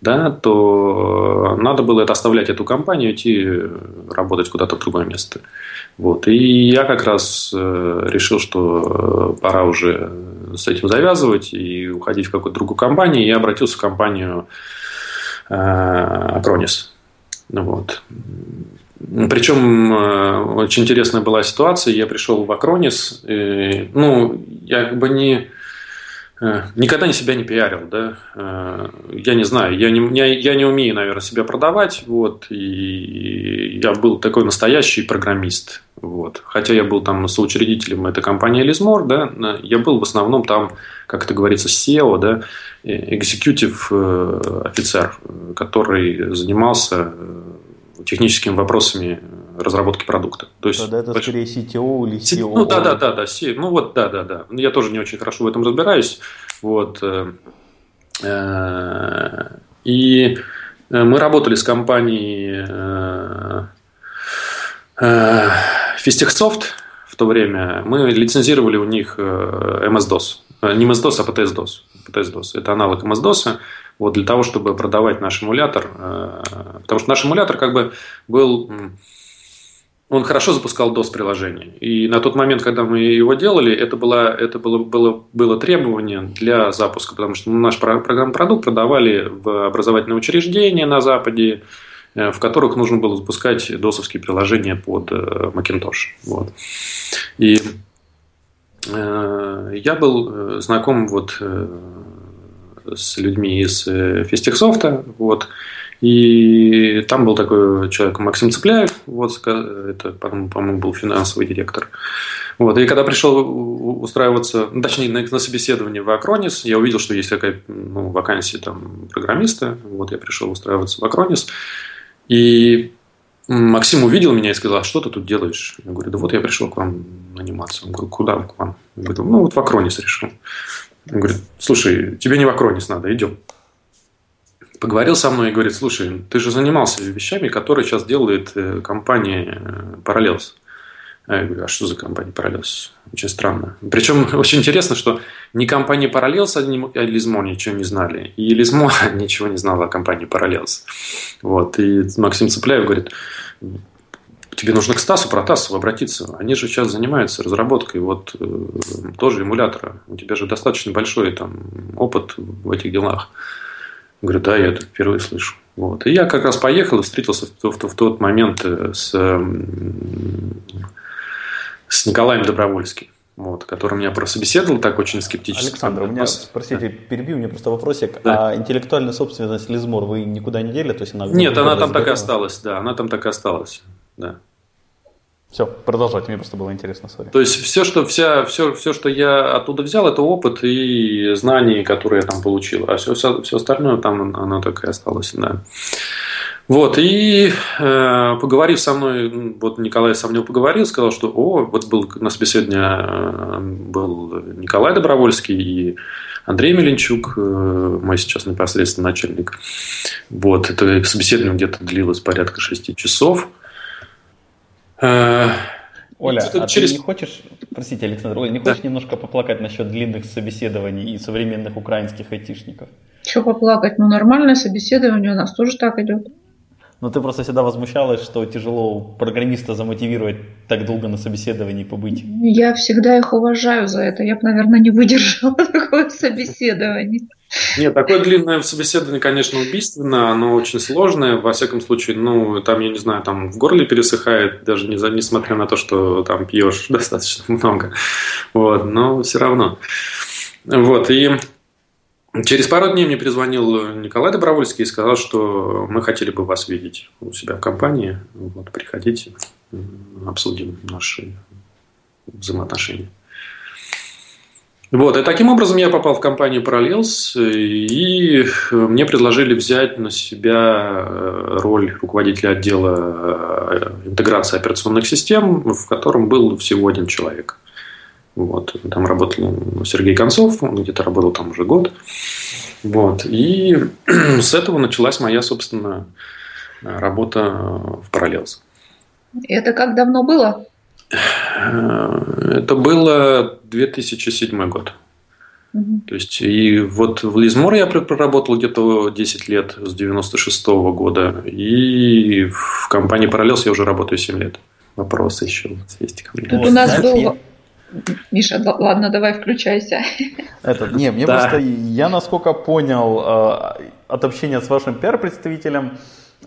D: да, то надо было это оставлять эту компанию, идти работать куда-то в другое место. Вот. И я как раз э, решил, что пора уже с этим завязывать и уходить в какую-то другую компанию. И я обратился в компанию Acronis. Э, вот. Причем э, очень интересная была ситуация. Я пришел в Acronis. И, ну, я как бы не Э, никогда не себя не пиарил, да. Э, я не знаю, я не, я, я не умею, наверное, себя продавать, вот, и я был такой настоящий программист, вот. Хотя я был там соучредителем этой компании Лизмор, да, я был в основном там, как это говорится, SEO, да, э, офицер, который занимался техническими вопросами разработки продукта.
A: То есть, Тогда это больш... скорее CTO или CEO.
D: Ну да, да, да, да. Ну вот, да, да, да. Я тоже не очень хорошо в этом разбираюсь. Вот. Э, э, и э, мы работали с компанией Фистехсофт в то время. Мы лицензировали у них MS-DOS. Не MS-DOS, а PTS-DOS. PTS-DOS. Это аналог MS-DOS вот, для того, чтобы продавать наш эмулятор. Потому что наш эмулятор как бы был он хорошо запускал DOS-приложение. И на тот момент, когда мы его делали, это, было, это было, было, было требование для запуска, потому что наш программный продукт продавали в образовательные учреждения на Западе, э, в которых нужно было запускать досовские приложения под э, Macintosh. Вот. И э, я был знаком вот, э, с людьми из э, Фистехсофта, вот, и там был такой человек Максим Цепляев, вот, это, по-моему, был финансовый директор. Вот, и когда пришел устраиваться, ну, точнее, на, на собеседование в Акронис, я увидел, что есть такая ну, вакансия там программиста. Вот я пришел устраиваться в Акронис. И Максим увидел меня и сказал, а что ты тут делаешь? Я говорю, да вот я пришел к вам наниматься. Он говорит, куда к вам? Я говорю, ну вот в Акронис решил. Он говорит, слушай, тебе не в Акронис надо, идем поговорил со мной и говорит, слушай, ты же занимался вещами, которые сейчас делает э, компания э, Parallels. А я говорю, а что за компания Parallels? Очень странно. Причем очень интересно, что ни компания Parallels, ни Лизмо ничего не знали. И Лизмо ничего не знала о компании Parallels. Вот. И Максим Цепляев говорит, тебе нужно к Стасу Протасову обратиться. Они же сейчас занимаются разработкой вот э, тоже эмулятора. У тебя же достаточно большой там опыт в этих делах. Говорю, да, я это впервые слышу. Вот. И я как раз поехал и встретился в, в, в тот момент э, с, с Николаем Добровольским. вот, который меня прособеседовал так очень скептически.
A: Александр, у меня, простите, перебью, мне просто вопросик. Да. А интеллектуальная собственность Лизмор вы никуда не дели? То есть
D: она Нет, она там так и осталась, да, она там так и осталась, да.
A: Все, продолжайте, мне просто было интересно. Sorry.
D: То есть все что, вся, все, все, что я оттуда взял, это опыт и знания, которые я там получил. А все, все, все остальное там оно так и осталось, да. Вот, и э, поговорив со мной, вот Николай со мной поговорил, сказал, что, о, вот был на собеседовании э, был Николай Добровольский и Андрей Меленчук, э, мой сейчас непосредственно начальник. Вот, это собеседование где-то длилось порядка шести часов.
A: Оля, а через... ты не хочешь, простите, Александр, Оля, не хочешь да. немножко поплакать насчет длинных собеседований и современных украинских айтишников?
C: Что поплакать? Ну, нормальное собеседование у нас тоже так идет.
A: Но ты просто всегда возмущалась, что тяжело программиста замотивировать так долго на собеседовании побыть.
C: Я всегда их уважаю за это. Я бы, наверное, не выдержала такое собеседование.
D: Нет, такое длинное собеседование, конечно, убийственно, оно очень сложное. Во всяком случае, ну, там, я не знаю, там в горле пересыхает, даже не, несмотря на то, что там пьешь достаточно много. Вот, но все равно. Вот, и Через пару дней мне перезвонил Николай Добровольский и сказал, что мы хотели бы вас видеть у себя в компании. Вот, приходите, обсудим наши взаимоотношения. Вот, и таким образом я попал в компанию Parallels, и мне предложили взять на себя э, роль руководителя отдела э, интеграции операционных систем, в котором был всего один человек. Вот. Там работал Сергей Концов, он где-то работал там уже год. Вот. И с этого началась моя, собственно, работа в Parallels.
C: Это как давно было?
D: Это было 2007 год. Угу. То есть, и вот в Лизмор я проработал где-то 10 лет с 96 -го года, и в компании Parallels я уже работаю 7 лет. Вопросы еще есть ко мне.
C: Тут у нас был Миша, ладно, давай включайся.
A: Это, не, мне да. просто, я насколько понял э, от общения с вашим пиар-представителем,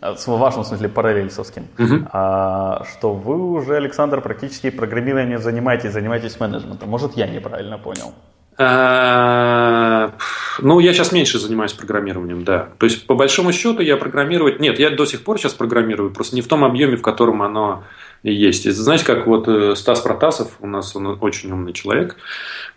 A: э, с вашим, в смысле, параллельсовским, угу. э, что вы уже, Александр, практически программированием занимаетесь, занимаетесь менеджментом. Может, я неправильно понял?
D: А, ну, я сейчас меньше занимаюсь программированием, да. То есть, по большому счету, я программировать... Нет, я до сих пор сейчас программирую, просто не в том объеме, в котором оно есть. И знаете, как вот э, Стас Протасов, у нас он очень умный человек,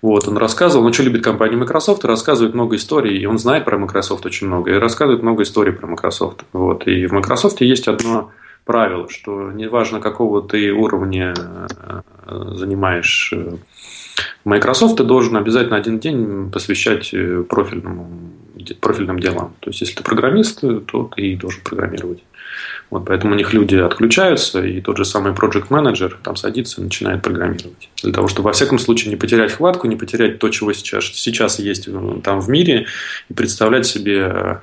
D: вот, он рассказывал, он что любит компанию Microsoft, и рассказывает много историй, и он знает про Microsoft очень много, и рассказывает много историй про Microsoft. Вот, и в Microsoft есть одно правило, что неважно, какого ты уровня э, занимаешь э, Microsoft, ты должен обязательно один день посвящать профильному, профильным делам. То есть, если ты программист, то ты должен программировать. Вот, поэтому у них люди отключаются, и тот же самый project менеджер там садится и начинает программировать. Для того, чтобы во всяком случае не потерять хватку, не потерять то, чего сейчас, сейчас есть э, там в мире, и представлять себе,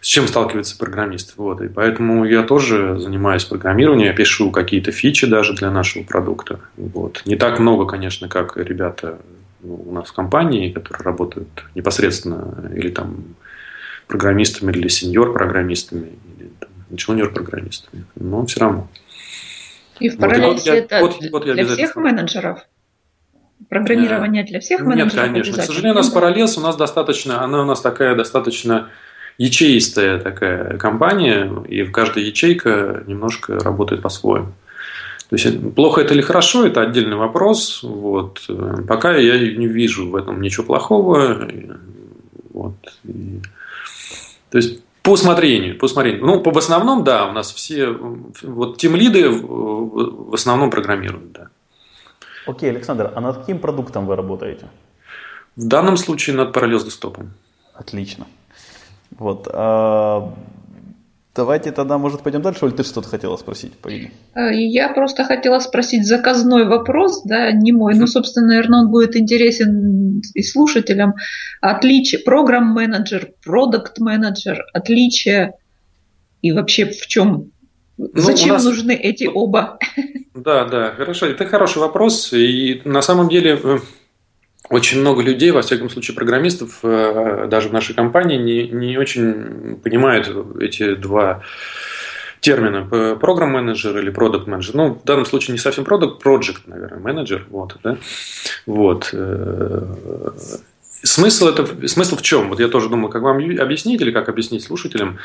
D: с чем сталкивается программист. Вот. И поэтому я тоже занимаюсь программированием, я пишу какие-то фичи даже для нашего продукта. Вот. Не так много, конечно, как ребята у нас в компании, которые работают непосредственно или там программистами, или сеньор-программистами, джуниор-программистами. Но все равно.
C: И в параллели вот, это вот, вот для всех менеджеров? Программирование для всех менеджеров?
D: Нет, конечно. К сожалению, у нас параллелс у нас достаточно, она у нас такая достаточно ячеистая такая компания, и в каждой ячейка немножко работает по-своему. То есть плохо это или хорошо, это отдельный вопрос. Вот. Пока я не вижу в этом ничего плохого. Вот. То есть по усмотрению, по усмотрению. Ну, в основном, да, у нас все, вот тем лиды в основном программируют, да.
A: Окей, Александр, а над каким продуктом вы работаете?
D: В данном случае над параллель десктопом.
A: Отлично. Вот. А Давайте тогда, может, пойдем дальше, или ты что-то хотела спросить, по
C: э, Я просто хотела спросить заказной вопрос, да, не мой, но, собственно, наверное, он будет интересен и слушателям. Отличие, программ-менеджер, продукт-менеджер, отличие и вообще в чем, ну, зачем нас... нужны эти оба?
D: Да, да, хорошо, это хороший вопрос, и на самом деле э, очень много людей, во всяком случае программистов, э, даже в нашей компании, не, не очень понимают эти два термина программ-менеджер или продукт менеджер Ну, в данном случае не совсем продукт, project, наверное, менеджер. Вот, да? вот. Э, смысл, это, смысл в чем? Вот я тоже думал, как вам объяснить или как объяснить слушателям.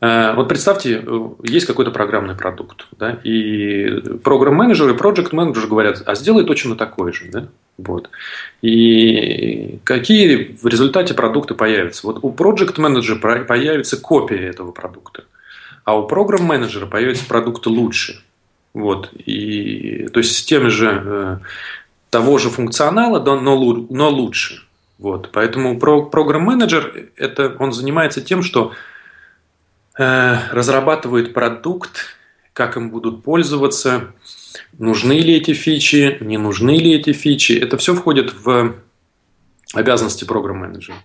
D: Э, вот представьте, есть какой-то программный продукт, да, и программ-менеджер и проект-менеджер говорят, а сделай точно такой же, да, вот. И какие в результате продукты появятся? Вот у проект-менеджера появится копия этого продукта, а у программ-менеджера появится продукт лучше. Вот. И, то есть с тем же э, того же функционала, но, но лучше. Вот. Поэтому программ-менеджер это он занимается тем, что э, разрабатывает продукт, как им будут пользоваться, нужны ли эти фичи, не нужны ли эти фичи. Это все входит в обязанности программ-менеджера.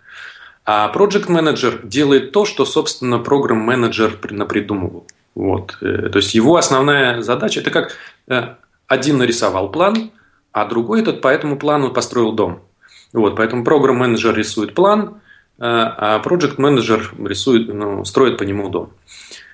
D: А project менеджер делает то, что, собственно, программ-менеджер напридумывал. Вот. Э, то есть его основная задача это как э, один нарисовал план, а другой этот по этому плану построил дом. Вот, поэтому программ-менеджер рисует план, э, а project менеджер рисует, ну, строит по нему дом.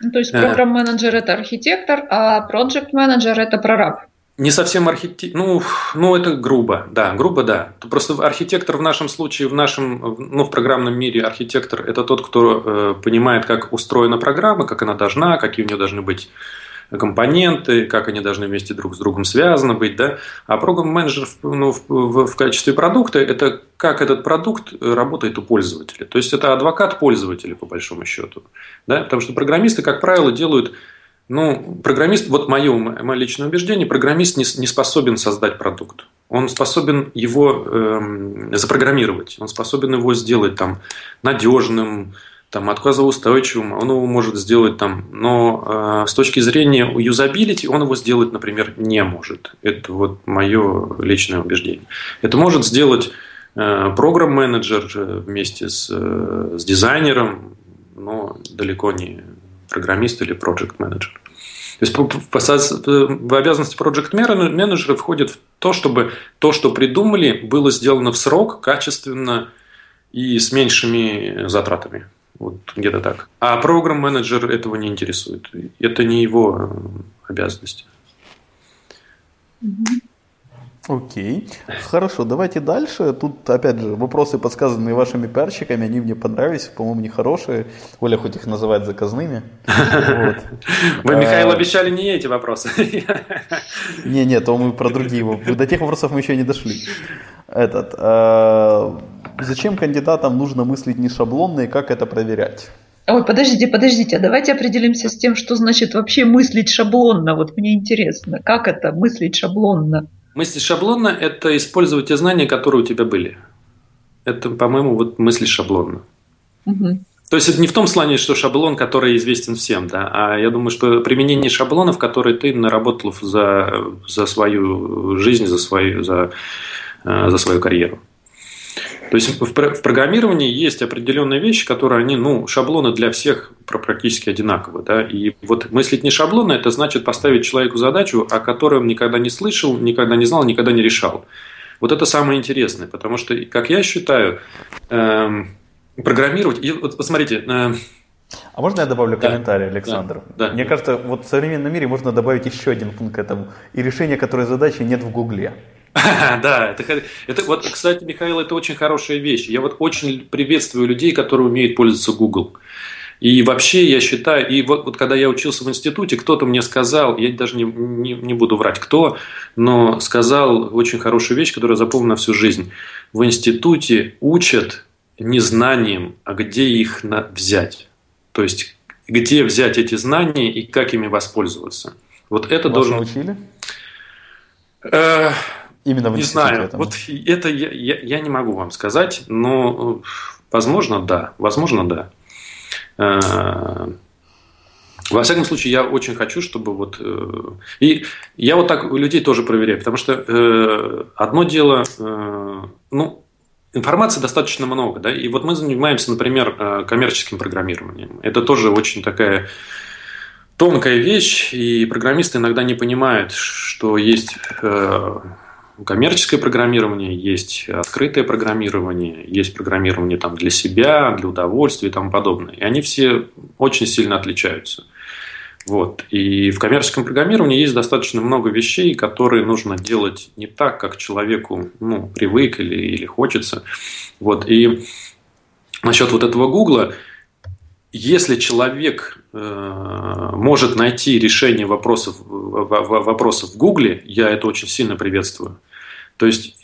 C: Ну, то есть программ-менеджер это архитектор, а project менеджер это прораб.
D: Не совсем архитектор, ну, ну, это грубо, да, грубо, да. Просто архитектор в нашем случае, в нашем, ну, в программном мире архитектор – это тот, кто э, понимает, как устроена программа, как она должна, какие у нее должны быть компоненты, как они должны вместе друг с другом связаны быть, да. А программ-менеджер ну, в, в, в качестве продукта – это как этот продукт работает у пользователя. То есть, это адвокат пользователя, по большому счету. Да? Потому что программисты, как правило, делают ну, программист, вот мое, мое личное убеждение, программист не, не способен создать продукт. Он способен его э, запрограммировать, он способен его сделать там надежным, там, отказоустойчивым, он его может сделать там, но э, с точки зрения юзабилити он его сделать, например, не может. Это вот мое личное убеждение. Это может сделать э, программ-менеджер вместе с, э, с дизайнером, но далеко не программист или project менеджер. То есть в обязанности project менеджера входит то, чтобы то, что придумали, было сделано в срок, качественно и с меньшими затратами. Вот где-то так. А программ-менеджер этого не интересует. Это не его обязанности.
A: Mm-hmm. Окей. Хорошо, давайте дальше. Тут, опять же, вопросы, подсказанные вашими пиарщиками, они мне понравились, по-моему, не хорошие. Оля хоть их называет заказными.
D: Вы, Михаил, а, обещали не эти вопросы.
A: Не, не, то мы про другие. До тех вопросов мы еще не дошли. Этот. Зачем кандидатам нужно мыслить не шаблонно и как это проверять?
C: Ой, подождите, подождите, а давайте определимся с тем, что значит вообще мыслить шаблонно. Вот мне интересно, как это мыслить шаблонно?
D: Мысли шаблонно – это использовать те знания, которые у тебя были. Это, по-моему, вот мысли шаблонно. Угу. То есть это не в том слане, что шаблон, который известен всем, да, а я думаю, что применение шаблонов, которые ты наработал за, за свою жизнь, за свою, за, э, за свою карьеру. То есть в, программировании есть определенные вещи, которые они, ну, шаблоны для всех практически одинаковы. Да? И вот мыслить не шаблонно, это значит поставить человеку задачу, о которой он никогда не слышал, никогда не знал, никогда не решал. Вот это самое интересное, потому что, как я считаю, эм, программировать... И вот посмотрите, э,
A: а можно я добавлю да. комментарий, Александр? Да. да. Мне кажется, вот в современном мире можно добавить еще один пункт к этому. И решение которой задачи нет в Гугле.
D: Да, это, это вот, кстати, Михаил, это очень хорошая вещь. Я вот очень приветствую людей, которые умеют пользоваться Google. И вообще я считаю, и вот, вот когда я учился в институте, кто-то мне сказал, я даже не, не, не буду врать, кто, но сказал очень хорошую вещь, которую я запомнил на всю жизнь. В институте учат не знанием, а где их на взять. То есть, где взять эти знания и как ими воспользоваться. Вот это Вас должен...
A: научили?
D: Э, Именно в Не знаю. Этому. Вот это я, я, я не могу вам сказать, но возможно, да. Возможно, да. Э, во всяком случае, я очень хочу, чтобы вот... Э, и я вот так людей тоже проверяю, потому что э, одно дело, ну, информации достаточно много, да, и вот мы занимаемся, например, коммерческим программированием. Это тоже очень такая тонкая вещь, и программисты иногда не понимают, что есть коммерческое программирование, есть открытое программирование, есть программирование там для себя, для удовольствия и тому подобное. И они все очень сильно отличаются. Вот. И в коммерческом программировании есть достаточно много вещей, которые нужно делать не так, как человеку ну, привык или, или хочется. Вот. И насчет вот этого Гугла, если человек э, может найти решение вопросов, вопросов в Гугле, я это очень сильно приветствую. То есть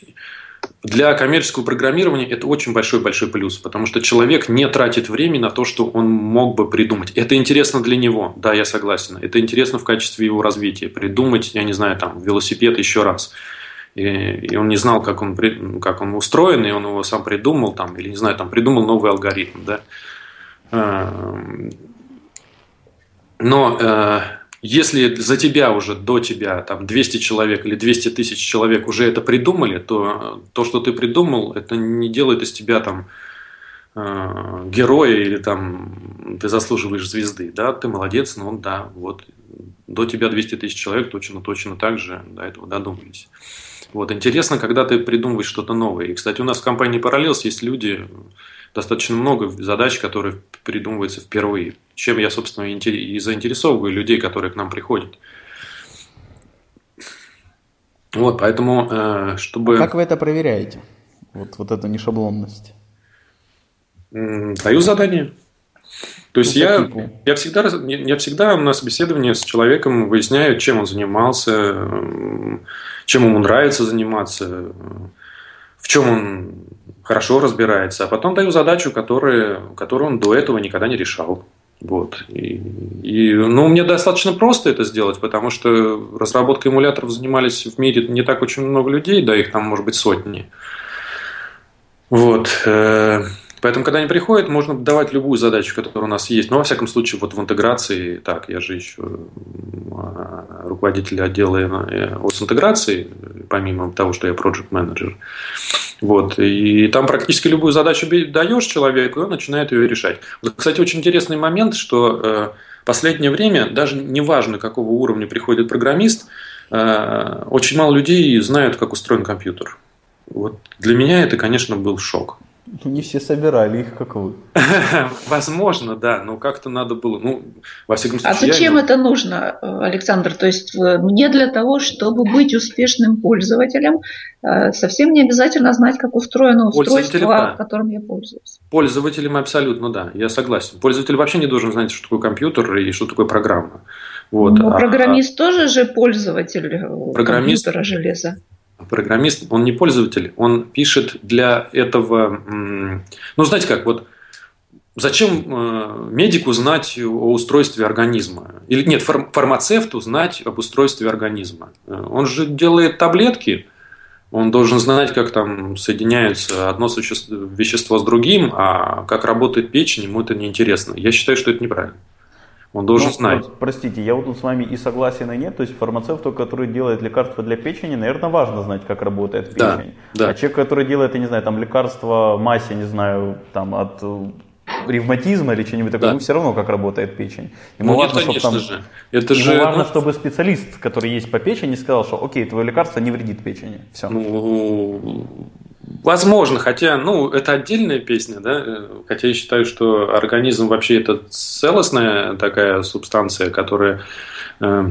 D: для коммерческого программирования это очень большой-большой плюс, потому что человек не тратит время на то, что он мог бы придумать. Это интересно для него, да, я согласен. Это интересно в качестве его развития. Придумать, я не знаю, там, велосипед еще раз. И, и он не знал, как он, как он устроен, и он его сам придумал, там, или, не знаю, там, придумал новый алгоритм, да. Эм, но э, если за тебя уже, до тебя, там 200 человек или 200 тысяч человек уже это придумали, то то, что ты придумал, это не делает из тебя там э, героя или там ты заслуживаешь звезды, да, ты молодец, но да, вот до тебя 200 тысяч человек точно, точно так же до этого додумались. Вот, интересно, когда ты придумываешь что-то новое. И, кстати, у нас в компании Parallels есть люди, достаточно много задач, которые придумываются впервые. Чем я, собственно, и заинтересовываю людей, которые к нам приходят. Вот, поэтому, э, чтобы...
A: А как вы это проверяете? Вот, вот эту нешаблонность.
D: Даю задание. То есть ну, я, я, всегда, я всегда на собеседовании с человеком выясняю, чем он занимался, чем ему нравится заниматься, в чем он хорошо разбирается, а потом даю задачу, которую, которую он до этого никогда не решал. Вот. И, и, ну, мне достаточно просто это сделать, потому что разработкой эмуляторов занимались в мире не так очень много людей, да, их там может быть сотни. Вот. Поэтому, когда они приходят, можно давать любую задачу, которая у нас есть. Но, во всяком случае, вот в интеграции, так, я же еще а, руководитель отдела э, ОС интеграции, помимо того, что я проект менеджер Вот. И там практически любую задачу даешь человеку, и он начинает ее решать. Вот, кстати, очень интересный момент, что э, последнее время, даже неважно, какого уровня приходит программист, э, очень мало людей знают, как устроен компьютер. Вот для меня это, конечно, был шок.
A: Ну, не все собирали их, как вы.
D: Возможно, да, но как-то надо было, ну,
C: во всяком а случае... А зачем я... это нужно, Александр? То есть э, мне для того, чтобы быть успешным пользователем, э, совсем не обязательно знать, как устроено устройство, да. которым я пользуюсь.
D: Пользователем абсолютно, да, я согласен. Пользователь вообще не должен знать, что такое компьютер и что такое программа.
C: Вот. Но а, программист а... тоже же пользователь э, программист... компьютера железа
D: программист, он не пользователь, он пишет для этого, ну, знаете как, вот зачем э, медику знать о устройстве организма? Или нет, фармацевту знать об устройстве организма? Э, он же делает таблетки, он должен знать, как там соединяется одно вещество с другим, а как работает печень, ему это неинтересно. Я считаю, что это неправильно. Он должен ну, знать.
A: Простите, я вот тут с вами и согласен, и нет. То есть фармацевту, который делает лекарства для печени, наверное, важно знать, как работает печень. Да, да. А человек, который делает, я не знаю, там лекарство массе, не знаю, там от э, ревматизма или что-нибудь такое, да. все равно как работает печень. Ему ну, важно, чтобы там, же. Это ему же, важно, ну... чтобы специалист, который есть по печени, сказал, что окей, твое лекарство не вредит печени. Все.
D: Ну, Возможно, хотя, ну, это отдельная песня, да, хотя я считаю, что организм вообще это целостная такая субстанция, которая э,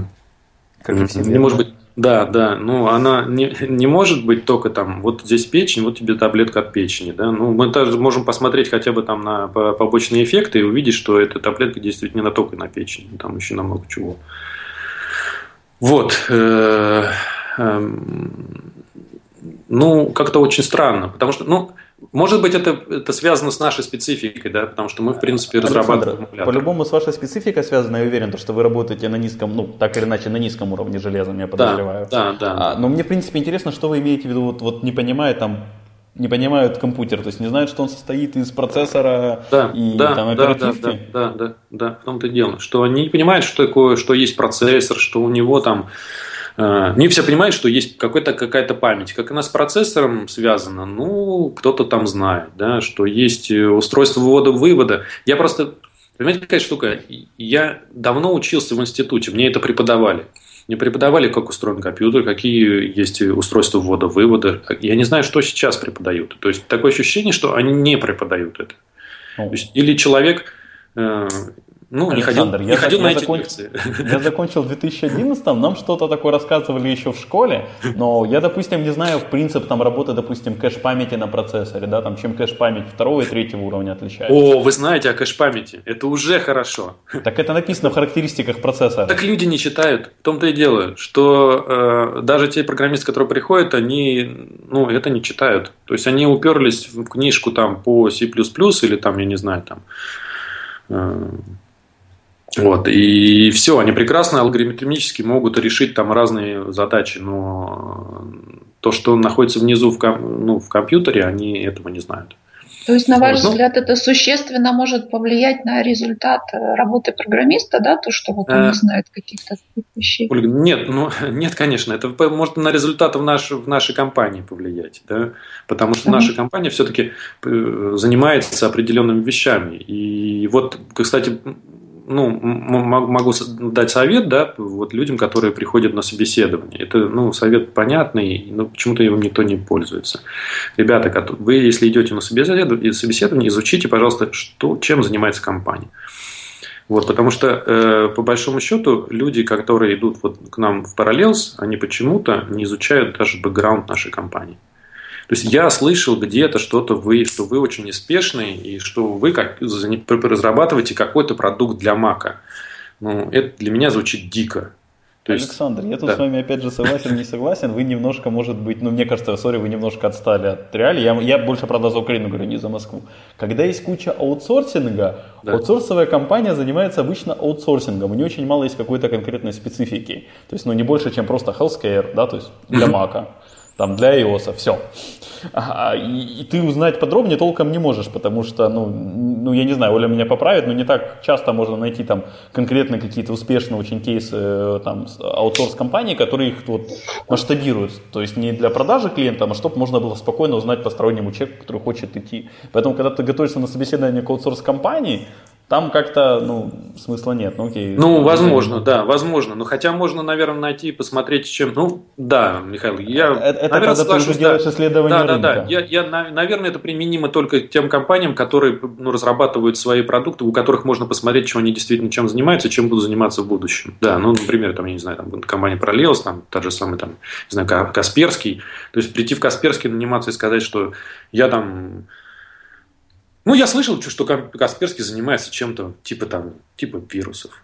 D: не может быть, да, да, ну, она не, не может быть только там, вот здесь печень, вот тебе таблетка от печени, да, ну, мы также можем посмотреть хотя бы там на побочные эффекты и увидеть, что эта таблетка действует не на только на печень, там еще на много чего. Вот. Ну, как-то очень странно, потому что, ну, может быть, это, это связано с нашей спецификой, да, потому что мы, в принципе, разрабатываем
A: По-любому с вашей спецификой связано, я уверен, то, что вы работаете на низком, ну, так или иначе, на низком уровне железа, я подозреваю.
D: Да, да, да.
A: А, но мне, в принципе, интересно, что вы имеете в виду, вот, вот не понимая там, не понимают компьютер, то есть не знают, что он состоит из процессора
D: да, и да, там, оперативки. Да, да, да, да, да, в том-то и дело, что они не понимают, что такое, что есть процессор, что у него там не все понимают, что есть какой-то, какая-то память. Как она с процессором связана, ну, кто-то там знает, да, что есть э, устройство ввода-вывода. Я просто, понимаете, какая штука? Я давно учился в институте, мне это преподавали. Мне преподавали, как устроен компьютер, какие есть устройства ввода-вывода. Я не знаю, что сейчас преподают. То есть такое ощущение, что они не преподают это. Ну. есть, или человек э,
A: ну, Александр, не ходил, не я, ходил я, на я, эти закон... лекции. я закончил в 2011 нам что-то такое рассказывали еще в школе, но я, допустим, не знаю в принцип там работы, допустим, кэш-памяти на процессоре, да, там, чем кэш-память второго и третьего уровня отличается.
D: О, вы знаете о кэш-памяти, это уже хорошо.
A: Так это написано в характеристиках процессора.
D: Так люди не читают, в том-то и дело, что э, даже те программисты, которые приходят, они, ну, это не читают. То есть они уперлись в книжку там по C++ или там, я не знаю, там э, вот, и все, они прекрасно алгоритмически могут решить там разные задачи, но то, что находится внизу в, ком, ну, в компьютере, они этого не знают.
C: То есть, на ваш вот, ну, взгляд, это существенно может повлиять на результат э, работы программиста, да, то, что вот он не э, знает каких-то вещей?
D: Ольга, нет, ну, нет, конечно, это может на результат в, наш, в нашей компании повлиять, да, потому что uh-huh. наша компания все-таки э, занимается определенными вещами. И вот, кстати, ну, могу дать совет, да, вот людям, которые приходят на собеседование. Это, ну, совет понятный, но почему-то его никто не пользуется. Ребята, вы, если идете на собеседование, изучите, пожалуйста, что, чем занимается компания. Вот, потому что, э, по большому счету, люди, которые идут вот к нам в Parallels, они почему-то не изучают даже бэкграунд нашей компании. То есть я слышал где-то что-то вы, что вы очень неспешные и что вы как разрабатываете какой-то продукт для Мака. Ну, это для меня звучит дико.
A: То есть, Александр, я тут да. с вами опять же согласен, не согласен. Вы немножко, может быть, ну мне кажется, сори, вы немножко отстали от реалий. Я, я больше, правда, за Украину говорю, не за Москву. Когда есть куча аутсорсинга, да. аутсорсовая компания занимается обычно аутсорсингом. У нее очень мало есть какой-то конкретной специфики. То есть, ну не больше, чем просто healthcare, да, то есть для Мака там для iOS, все. И, и ты узнать подробнее толком не можешь, потому что, ну, ну, я не знаю, Оля меня поправит, но не так часто можно найти там конкретно какие-то успешные очень кейсы э, там аутсорс-компаний, которые их вот масштабируют. То есть не для продажи клиентам, а чтобы можно было спокойно узнать постороннему человеку, который хочет идти. Поэтому, когда ты готовишься на собеседование к аутсорс-компании, там как-то, ну, смысла нет. Ну, окей.
D: Ну, возможно, да, возможно. Но хотя можно, наверное, найти и посмотреть, чем. Ну, да, Михаил, я.
A: Это, наверное, когда ты уже делаешь да, исследование
D: да,
A: рынка.
D: Да, да, я, я, наверное, это применимо только тем компаниям, которые ну, разрабатывают свои продукты, у которых можно посмотреть, чем они действительно чем занимаются, чем будут заниматься в будущем. Да, ну, например, там, я не знаю, там компания Parallels, там, тот же самый, там, не знаю, Касперский. То есть прийти в Касперский, наниматься и сказать, что я там ну, я слышал, что Касперский занимается чем-то типа там, типа вирусов.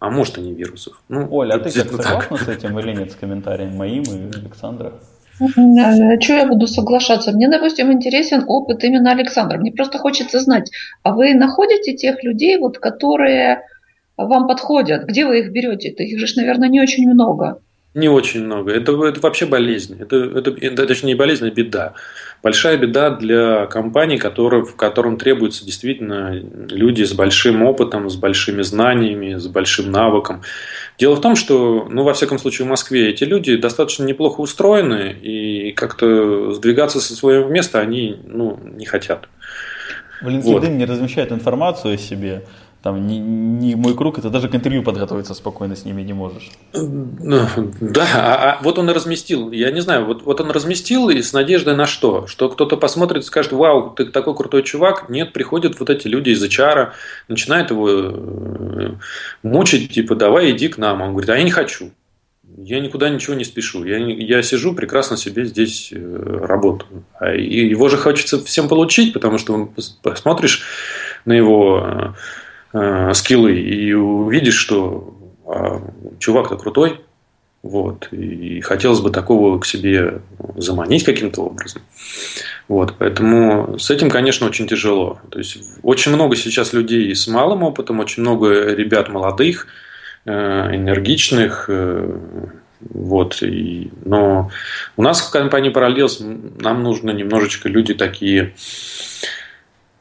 D: А может и не вирусов.
A: Ну, Оля, а ты как согласна так. с этим или нет, с комментарием моим и Александра?
C: Что я буду соглашаться? Мне, допустим, интересен опыт именно Александра. Мне просто хочется знать, а вы находите тех людей, вот, которые вам подходят? Где вы их берете? Это их же, наверное, не очень много.
D: Не очень много. Это, это вообще болезнь. Это, это, это, точнее, не болезнь, а беда. Большая беда для компаний, которые, в котором требуются действительно люди с большим опытом, с большими знаниями, с большим навыком. Дело в том, что, ну, во всяком случае, в Москве эти люди достаточно неплохо устроены, и как-то сдвигаться со своего места они ну, не хотят.
A: В LinkedIn вот. не размещают информацию о себе там не, не мой круг, это даже к интервью подготовиться спокойно с ними не можешь.
D: Ну, да, а, а вот он и разместил. Я не знаю, вот, вот он разместил и с надеждой на что? Что кто-то посмотрит и скажет, вау, ты такой крутой чувак. Нет, приходят вот эти люди из HR, начинают его э, мучить, типа, давай иди к нам. Он говорит, а я не хочу. Я никуда ничего не спешу. Я, я сижу, прекрасно себе здесь э, работаю. А его же хочется всем получить, потому что посмотришь на его э, скиллы и увидишь, что э, чувак-то крутой, вот, и хотелось бы такого к себе заманить каким-то образом. Вот, поэтому с этим, конечно, очень тяжело. То есть очень много сейчас людей с малым опытом, очень много ребят молодых, э, энергичных, э, вот, и, но у нас в компании Parallels нам нужно немножечко люди такие,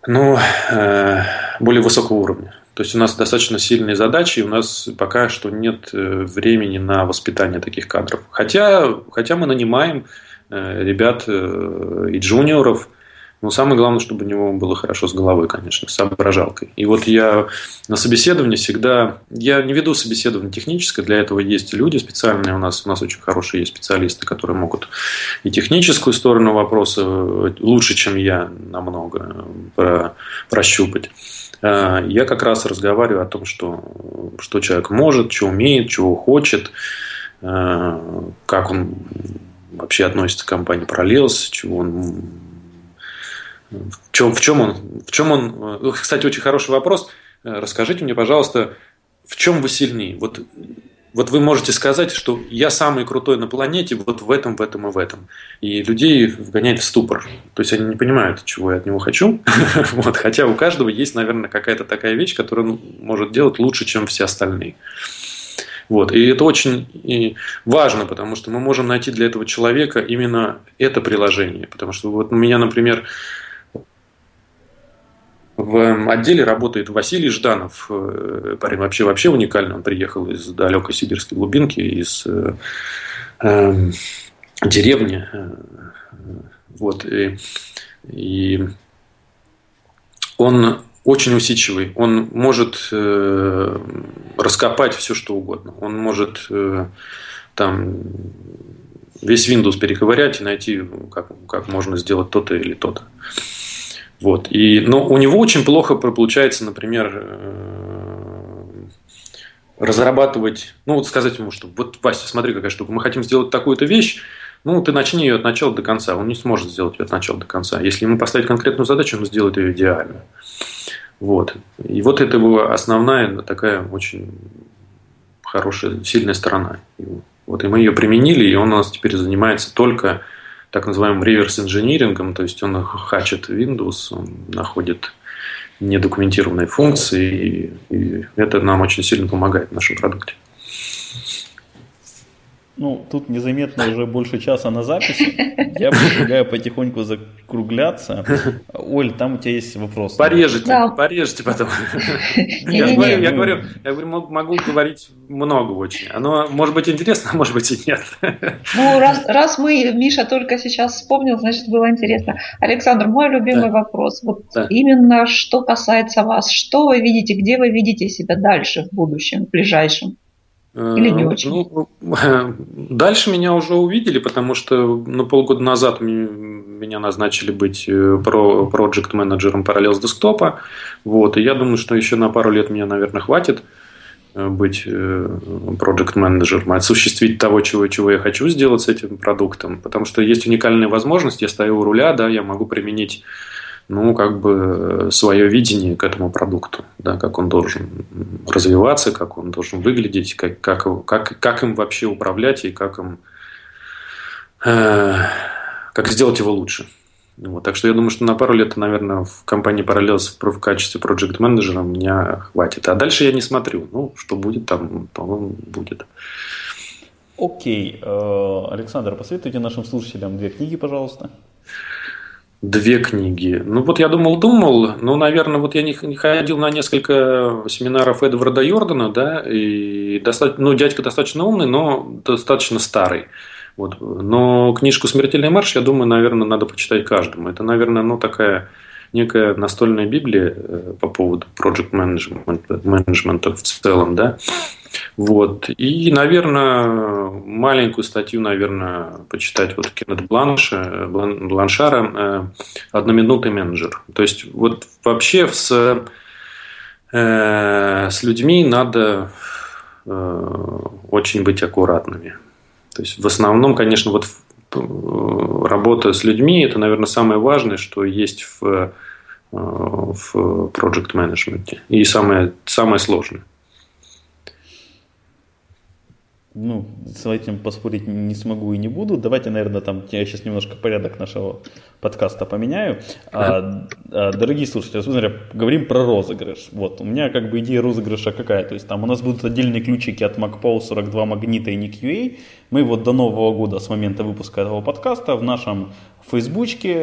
D: ну, э, более высокого уровня. То есть у нас достаточно сильные задачи, и у нас пока что нет э, времени на воспитание таких кадров. Хотя, хотя мы нанимаем э, ребят и джуниоров, но самое главное, чтобы у него было хорошо с головой, конечно, с соображалкой. И вот я на собеседовании всегда... Я не веду собеседование техническое, для этого есть люди специальные у нас. У нас очень хорошие есть специалисты, которые могут и техническую сторону вопроса лучше, чем я, намного про, прощупать. я как раз разговариваю о том, что, что человек может, что умеет, чего хочет, как он вообще относится к компании Пролилс, чего он в чем, в чем он, в чем он, кстати, очень хороший вопрос. Расскажите мне, пожалуйста, в чем вы сильнее? Вот вот вы можете сказать, что я самый крутой на планете вот в этом, в этом и в этом. И людей вгоняет в ступор. То есть они не понимают, чего я от него хочу. вот, хотя у каждого есть, наверное, какая-то такая вещь, которую он может делать лучше, чем все остальные. Вот. И это очень важно, потому что мы можем найти для этого человека именно это приложение. Потому что вот у меня, например, в отделе работает Василий Жданов, э, парень вообще вообще уникальный, он приехал из далекой сибирской глубинки, из э, э, деревни, вот, и, и он очень усидчивый, он может э, раскопать все что угодно, он может э, там весь Windows перековырять и найти, как, как можно сделать то-то или то-то. Вот. И, но у него очень плохо получается, например, э, разрабатывать, ну вот сказать ему, что вот, Вася, смотри, какая штука, мы хотим сделать такую-то вещь, ну, ты начни ее от начала до конца. Он не сможет сделать ее от начала до конца. Если ему поставить конкретную задачу, он сделает ее идеально. Вот. И вот это была основная такая очень хорошая, сильная сторона. Вот, и мы ее применили, и он у нас теперь занимается только так называемым реверс-инжинирингом, то есть он хачит Windows, он находит недокументированные функции, и, и это нам очень сильно помогает в нашем продукте.
A: Ну, тут незаметно уже больше часа на записи. Я предлагаю потихоньку закругляться. Оль, там у тебя есть вопрос.
D: Порежете, да. порежете потом. Я говорю, я говорю, я говорю, могу говорить много очень. Оно может быть интересно, а может быть и нет.
C: Ну, раз, раз мы, Миша только сейчас вспомнил, значит, было интересно. Александр, мой любимый да. вопрос. Вот да. именно что касается вас, что вы видите, где вы видите себя дальше в будущем, в ближайшем? Или не э, очень? Ну,
D: дальше меня уже увидели, потому что ну, полгода назад меня назначили быть э, про проект менеджером Parallels десктопа. Вот, и я думаю, что еще на пару лет меня, наверное, хватит э, быть проект менеджером, осуществить того, чего, чего я хочу сделать с этим продуктом. Потому что есть уникальная возможность, я стою у руля, да, я могу применить ну, как бы свое видение к этому продукту, да, как он должен развиваться, как он должен выглядеть, как, как, как, как им вообще управлять и как им э, как сделать его лучше. Вот, так что я думаю, что на пару лет, наверное, в компании Parallels в качестве проект менеджера меня хватит. А дальше я не смотрю. Ну, что будет там, то будет.
A: Окей. Э, Александр, посоветуйте нашим слушателям две книги, пожалуйста.
D: Две книги. Ну вот я думал, думал, ну, наверное, вот я не, ходил на несколько семинаров Эдварда Йордана, да, и достаточно, ну, дядька достаточно умный, но достаточно старый. Вот. Но книжку «Смертельный марш», я думаю, наверное, надо почитать каждому. Это, наверное, ну, такая некая настольная библия э, по поводу project management, менеджмента в целом, да. Вот. И, наверное, маленькую статью, наверное, почитать вот Кеннет Бланша, Бланшара э, «Одноминутный менеджер». То есть, вот вообще с, э, с людьми надо э, очень быть аккуратными. То есть, в основном, конечно, вот работа с людьми – это, наверное, самое важное, что есть в, в project менеджменте и самое, самое сложное.
A: Ну, с этим поспорить не смогу и не буду. Давайте, наверное, там я сейчас немножко порядок нашего подкаста поменяю. А, а, дорогие слушатели, смотря, говорим про розыгрыш. Вот, у меня как бы идея розыгрыша какая. То есть там у нас будут отдельные ключики от MacPow 42 Магнита и NickUA. Мы вот до Нового года, с момента выпуска этого подкаста, в нашем Фейсбучке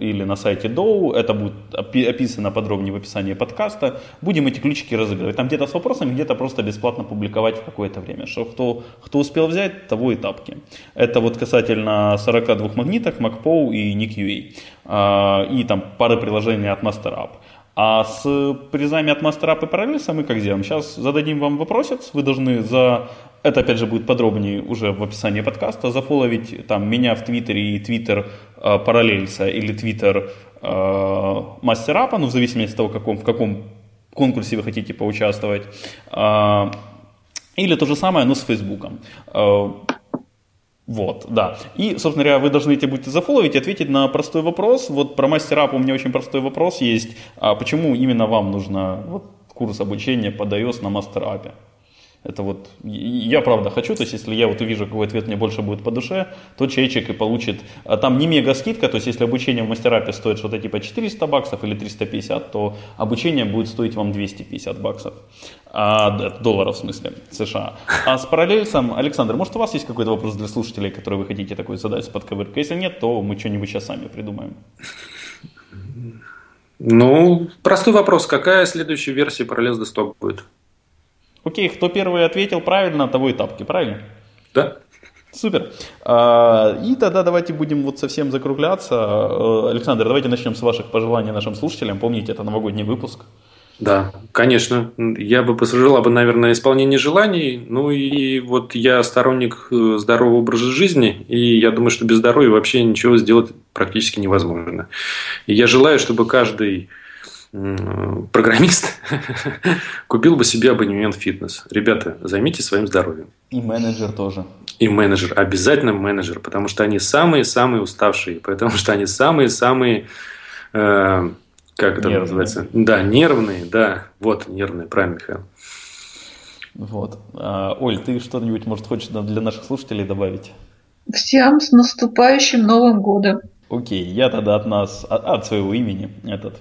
A: или на сайте Доу, это будет описано подробнее в описании подкаста, будем эти ключики разыгрывать. Там где-то с вопросами, где-то просто бесплатно публиковать в какое-то время. Что кто, кто успел взять, того и тапки. Это вот касательно 42 магниток, MacPow и NickUA. А, и там пары приложений от MasterUp. А с призами от MasterUp и Parallels мы как сделаем? Сейчас зададим вам вопросец, вы должны за это, опять же, будет подробнее уже в описании подкаста. Зафоловить там меня в Твиттере и Твиттер э, Параллельса или Твиттер э, Мастерапа, ну, в зависимости от того, каком, в каком конкурсе вы хотите поучаствовать. А, или то же самое, но с Фейсбуком. А, вот, да. И, собственно говоря, вы должны эти будете зафоловить и ответить на простой вопрос. Вот про мастер у меня очень простой вопрос есть. А почему именно вам нужно вот, курс обучения по iOS на мастер-апе? Это вот, я правда хочу, то есть если я вот увижу, какой ответ мне больше будет по душе, то человечек и получит, а там не мега скидка, то есть если обучение в мастерапе стоит что-то типа 400 баксов или 350, то обучение будет стоить вам 250 баксов, а, долларов в смысле, США. А с параллельсом, Александр, может у вас есть какой-то вопрос для слушателей, который вы хотите такой задать с подковыркой? Если нет, то мы что-нибудь сейчас сами придумаем.
D: Ну, простой вопрос. Какая следующая версия Parallels Desktop будет?
A: Окей, кто первый ответил правильно, того и тапки, правильно?
D: Да.
A: Супер. А, и тогда давайте будем вот совсем закругляться. Э, Александр, давайте начнем с ваших пожеланий нашим слушателям. Помните, это новогодний выпуск.
D: Да, конечно. Я бы пожелал бы, наверное, исполнение желаний. Ну и вот я сторонник э, здорового образа жизни, и я думаю, что без здоровья вообще ничего сделать практически невозможно. И я желаю, чтобы каждый программист купил бы себе абонемент в фитнес. Ребята, займитесь своим здоровьем.
A: И менеджер тоже.
D: И менеджер, обязательно менеджер, потому что они самые-самые уставшие, потому что они самые-самые, э, как это нервные. называется? Да, нервные, да, вот нервные, правильно, Михаил.
A: Вот. А, Оль, ты что-нибудь, может, хочешь для наших слушателей добавить?
C: Всем с наступающим Новым годом!
A: Окей, я тогда от нас, от своего имени, этот,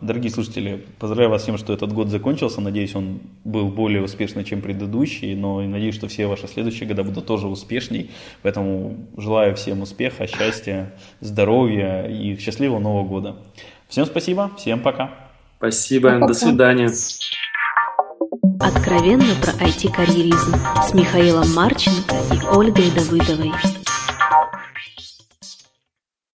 A: дорогие слушатели, поздравляю вас с тем, что этот год закончился. Надеюсь, он был более успешный, чем предыдущий, но и надеюсь, что все ваши следующие года будут тоже успешней. Поэтому желаю всем успеха, счастья, здоровья и счастливого Нового года. Всем спасибо, всем пока.
D: Спасибо, пока. до свидания.
B: Откровенно про IT-карьеризм с Михаилом Марченко и Ольгой Давыдовой.